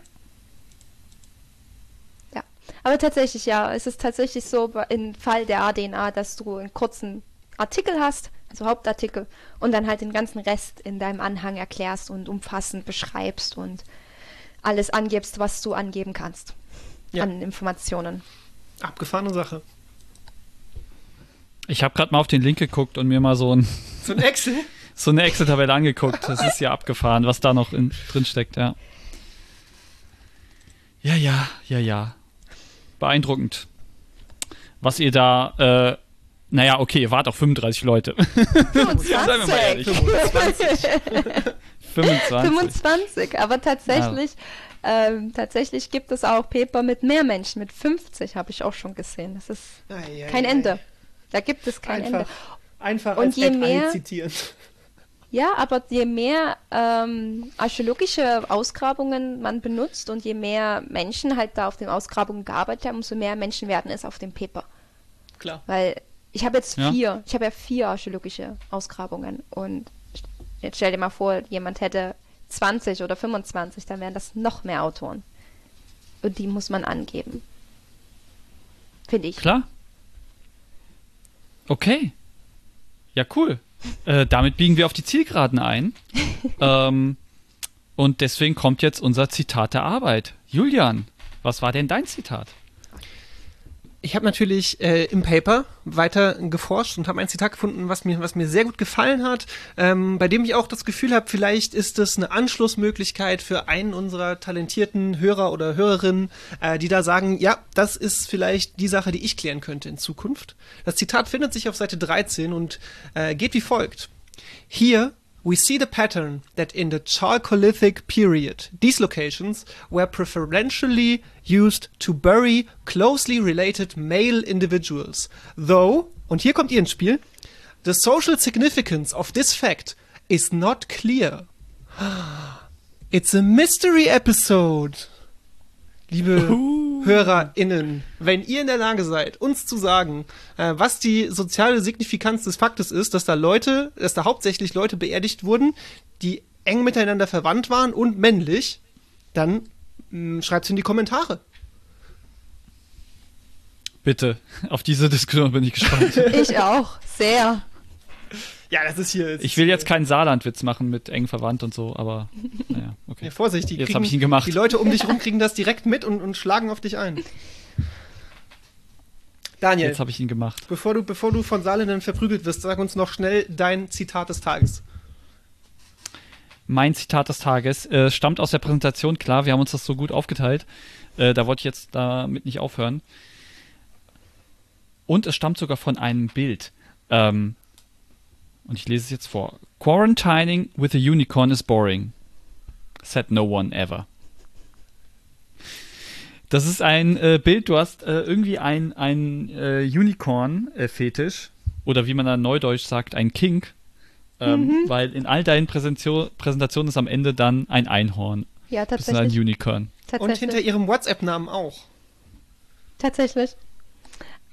Aber tatsächlich, ja, es ist tatsächlich so im Fall der ADNA, dass du einen kurzen Artikel hast, also Hauptartikel, und dann halt den ganzen Rest in deinem Anhang erklärst und umfassend beschreibst und alles angibst, was du angeben kannst Ja. an Informationen. Abgefahrene Sache. Ich habe gerade mal auf den Link geguckt und mir mal so ein, So ein Excel? so eine Excel-Tabelle angeguckt. Das ist ja abgefahren, was da noch in, drin steckt, ja. Ja, ja, ja, ja. Beeindruckend. Was ihr da, äh, naja, okay, ihr wart auch 35 Leute. Seien wir mal ehrlich. 25. 25, aber tatsächlich, ähm, tatsächlich gibt es auch Paper mit mehr Menschen, mit 50 habe ich auch schon gesehen. Das ist Ei, ei, kein ei. Ende. Da gibt es kein Ende. Einfach, einfach Und als je mehr- zitieren. Ja, aber je mehr ähm, archäologische Ausgrabungen man benutzt und je mehr Menschen halt da auf den Ausgrabungen gearbeitet haben, umso mehr Menschen werden es auf dem Paper. Klar. Weil ich habe jetzt Ja. vier, ich habe ja vier archäologische Ausgrabungen und jetzt stell dir mal vor, jemand hätte 20 oder 25, dann wären das noch mehr Autoren. Und die muss man angeben. Finde ich. Klar. Okay. Ja, cool. Äh, damit biegen wir auf die Zielgeraden ein. ähm, und deswegen kommt jetzt unser Zitat der Arbeit. Julian, was war denn dein Zitat? Ich habe natürlich äh, im Paper weiter geforscht und habe ein Zitat gefunden, was mir, was mir sehr gut gefallen hat, ähm, bei dem ich auch das Gefühl habe, vielleicht ist es eine Anschlussmöglichkeit für einen unserer talentierten Hörer oder Hörerinnen, äh, die da sagen, ja, das ist vielleicht die Sache, die ich klären könnte in Zukunft. Das Zitat findet sich auf Seite 13 und äh, geht wie folgt. Here we see the pattern that in the Chalcolithic period, these locations were preferentially used to bury closely related male individuals. Though, und hier kommt ihr ins Spiel, the social significance of this fact is not clear. It's a mystery episode. Liebe HörerInnen, wenn ihr in der Lage seid, uns zu sagen, äh, was die soziale Signifikanz des Faktes ist, dass da Leute, dass da hauptsächlich Leute beerdigt wurden, die eng miteinander verwandt waren und männlich, dann schreibt es in die Kommentare. Bitte, auf diese Diskussion bin ich gespannt. Ich auch. Sehr. Ja, das ist hier. Ich will jetzt keinen Saarlandwitz machen mit eng verwandt und so, aber naja, okay. Ja, Vorsicht, die, Jetzt kriegen, hab ich ihn gemacht. die Leute um dich rum kriegen das direkt mit und, und schlagen auf dich ein. Daniel, Jetzt habe ich ihn gemacht. bevor du, bevor du von Saarländern verprügelt wirst, sag uns noch schnell dein Zitat des Tages. Mein Zitat des Tages äh, stammt aus der Präsentation. Klar, wir haben uns das so gut aufgeteilt. Äh, da wollte ich jetzt damit nicht aufhören. Und es stammt sogar von einem Bild. Ähm, und ich lese es jetzt vor. Quarantining with a unicorn is boring. Said no one ever. Das ist ein äh, Bild, du hast äh, irgendwie ein, ein äh, Unicorn-Fetisch. oder wie man da neudeutsch sagt, ein Kink. Ähm, Weil in all deinen Präsentio Präsentationen ist am Ende dann ein Einhorn. Ja, Das ist ein tatsächlich. Unicorn. Und tatsächlich. hinter ihrem WhatsApp-Namen auch. Tatsächlich.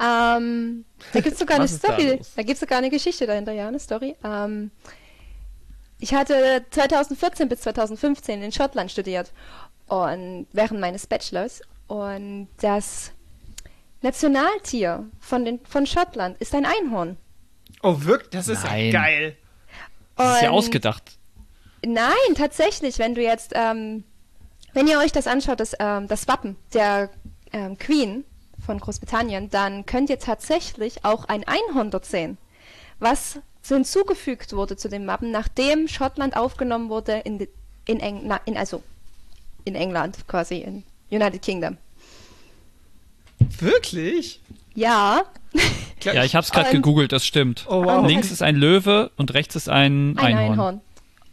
Ähm, da gibt es sogar eine da Story. Da gibt es sogar eine Geschichte dahinter, ja, eine Story. Ähm, ich hatte 2014 bis 2015 in Schottland studiert und während meines Bachelors und das Nationaltier von, den, von Schottland ist ein Einhorn. Oh, wirklich? Das ist Nein. ja geil. Das ist ja ausgedacht. Nein, tatsächlich, wenn du jetzt, ähm, wenn ihr euch das anschaut, das, ähm, das Wappen der ähm, Queen von Großbritannien, dann könnt ihr tatsächlich auch ein Einhorn dort sehen, was so hinzugefügt wurde zu dem Wappen, nachdem Schottland aufgenommen wurde in, in, Eng na, in also in England quasi, in United Kingdom. Wirklich? Ja, Ja, ich habe es gerade gegoogelt, das stimmt. Oh, wow. Links ist ein Löwe und rechts ist ein, ein Einhorn.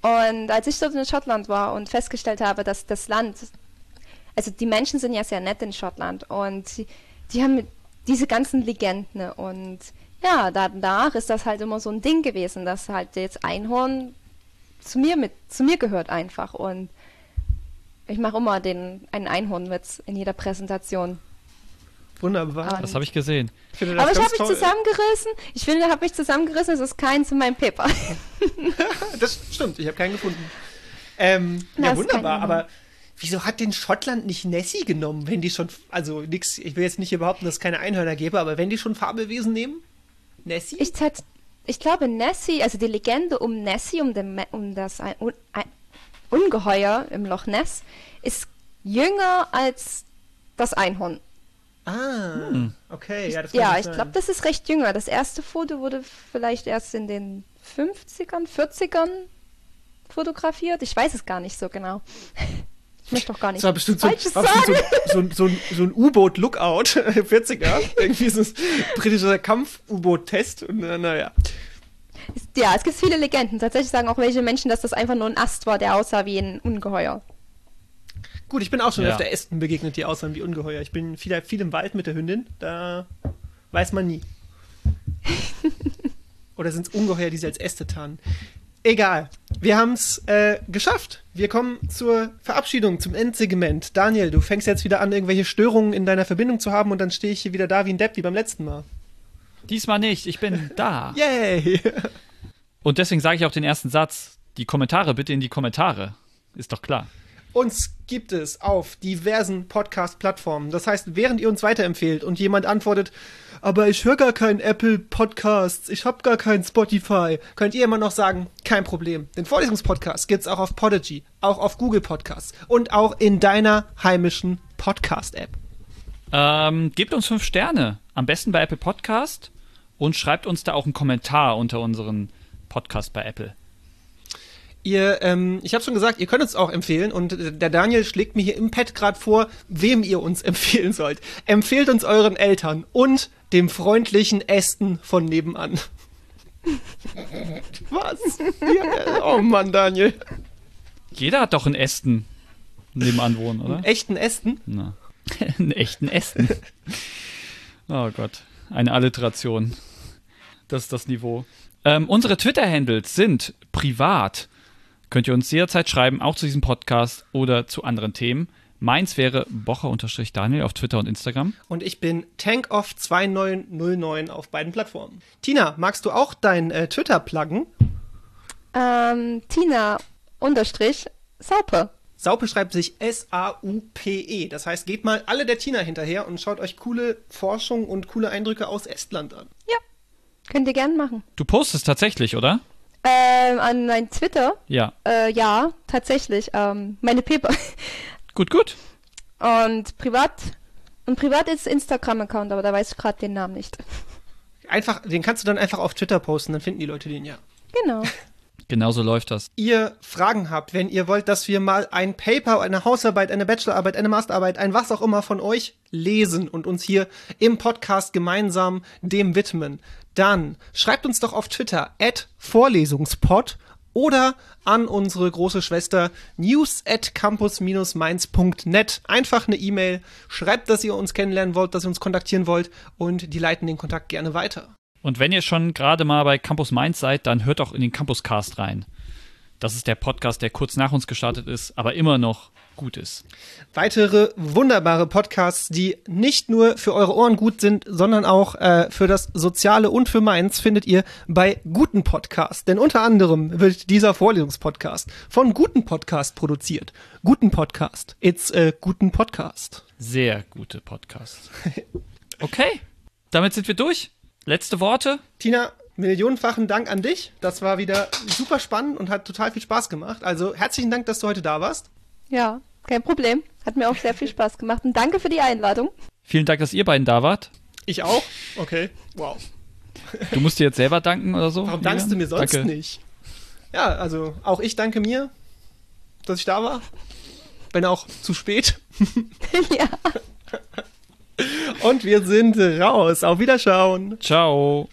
Einhorn. Und als ich dort in Schottland war und festgestellt habe, dass das Land, also die Menschen sind ja sehr nett in Schottland und die, haben diese ganzen Legenden und ja, danach ist das halt immer so ein Ding gewesen, dass halt jetzt Einhorn zu mir mit, zu mir gehört einfach und ich mache immer den, einen Einhornwitz in jeder Präsentation. Wunderbar. Das habe ich gesehen. Ich finde Aber ich habe mich zusammengerissen. Ich finde, habe mich zusammengerissen. Es ist keins in meinem Paper. Das stimmt, ich habe keinen gefunden. Ähm, ja, wunderbar, kein- aber wieso hat denn Schottland nicht Nessie genommen, wenn die schon, also nix, ich will jetzt nicht behaupten, dass es keine Einhörner gäbe, aber wenn die schon Fabelwesen nehmen? Nessie? Ich, tat, ich glaube, Nessie, also die Legende um Nessie, um, den, um das ein, un, ein Ungeheuer im Loch Ness, ist jünger als das Einhorn. ah, okay, ja, Ja, ich glaube, das ist recht jünger. Das erste Foto wurde vielleicht erst in den 50ern, 40ern fotografiert. Ich weiß es gar nicht so genau. Ich möchte doch gar nicht Das war bestimmt so, bestimmt sagen. so, so, so, ein- so ein U-Boot-Lookout, 40er. Irgendwie so ein britischer Kampf-U-Boot-Test. Und äh, naja. Ja, es gibt viele Legenden. Tatsächlich sagen auch welche Menschen, dass das einfach nur ein Ast war, der aussah wie ein Ungeheuer. Gut, ich bin auch schon Ja. öfter Ästen begegnet, die aussahen wie Ungeheuer. Ich bin viel, viel im Wald mit der Hündin. Da weiß man nie. Oder sind es Ungeheuer, die sie als Äste tarnen? Egal. Wir haben es äh, geschafft. Wir kommen zur Verabschiedung, zum Endsegment. Daniel, du fängst jetzt wieder an, irgendwelche Störungen in deiner Verbindung zu haben und dann stehe ich hier wieder da wie ein Depp, wie beim letzten Mal. Diesmal nicht, ich bin da. Yay! Und deswegen sage ich auch den ersten Satz. Die Kommentare bitte in die Kommentare. Ist doch klar. Uns gibt es auf diversen Podcast-Plattformen. Das heißt, während ihr uns weiterempfehlt und jemand antwortet, aber ich höre gar keinen Apple Podcasts, ich habe gar keinen Spotify, könnt ihr immer noch sagen, kein Problem. Den Vorlesungspodcast gibt's auch auf Podigy, auch auf Google Podcasts und auch in deiner heimischen Podcast-App. Ähm, gebt uns fünf Sterne. Am besten bei Apple Podcast. Und schreibt uns da auch einen Kommentar unter unseren Podcast bei Apple. Ihr, ähm, ich habe schon gesagt, ihr könnt uns auch empfehlen und äh, der Daniel schlägt mir hier im Pad gerade vor, wem ihr uns empfehlen sollt. Empfehlt uns euren Eltern und dem freundlichen Ästen von nebenan. Was? Ja, oh Mann, Daniel. Jeder hat doch einen Ästen nebenan wohnen, oder? Echten Ästen? Na. einen echten Ästen. Oh Gott. Eine Alliteration. Das ist das Niveau. Ähm, unsere Twitter-Handles sind privat. Könnt ihr uns jederzeit schreiben, auch zu diesem Podcast oder zu anderen Themen. Meins wäre Bocher-Daniel auf Twitter und Instagram. Und ich bin Tankoff2909 auf beiden Plattformen. Tina, magst du auch dein äh, Twitter pluggen? Ähm, Tina unterstrich Saupe. Saupe schreibt sich S-A-U-P-E. E. Das heißt, geht mal alle der Tina hinterher und schaut euch coole Forschung und coole Eindrücke aus Estland an. Ja, könnt ihr gerne machen. Du postest tatsächlich, oder? Ähm, an mein Twitter, Ja. äh, ja, tatsächlich, ähm, meine Paper. Gut, gut. Und privat, und privat ist Instagram-Account, aber da weiß ich gerade den Namen nicht. Einfach, den kannst du dann einfach auf Twitter posten, dann finden die Leute den ja. Genau. Genau so läuft das. Ihr Fragen habt, wenn ihr wollt, dass wir mal ein Paper, eine Hausarbeit, eine Bachelorarbeit, eine Masterarbeit, ein was auch immer von euch lesen und uns hier im Podcast gemeinsam dem widmen, dann schreibt uns doch auf Twitter at Vorlesungspod oder an unsere große Schwester news at campus-mainz.net. Einfach eine E-Mail, schreibt, dass ihr uns kennenlernen wollt, dass ihr uns kontaktieren wollt und die leiten den Kontakt gerne weiter. Und wenn ihr schon gerade mal bei Campus Mainz seid, dann hört auch in den Campuscast rein. Das ist der Podcast, der kurz nach uns gestartet ist, aber immer noch gut ist. weitere wunderbare Podcasts, die nicht nur für eure Ohren gut sind, sondern auch äh, für das Soziale und für meins, findet ihr bei Guten Podcast. Denn unter anderem wird dieser Vorlesungspodcast von Guten Podcast produziert. Guten Podcast. It's a Guten Podcast. Sehr gute Podcast. Okay, damit sind wir durch. Letzte Worte. Tina, millionenfachen Dank an dich. Das war wieder super spannend und hat total viel Spaß gemacht. Also herzlichen Dank, dass du heute da warst. Ja, kein Problem. Hat mir auch sehr viel Spaß gemacht. Und danke für die Einladung. Vielen Dank, dass ihr beiden da wart. Ich auch? Okay. Wow. Du musst dir jetzt selber danken oder so. Warum dankst du mir sonst Danke. nicht? Ja, also auch ich danke mir, dass ich da war. Wenn auch zu spät. ja. Und wir sind raus. Auf Wiederschauen. Ciao.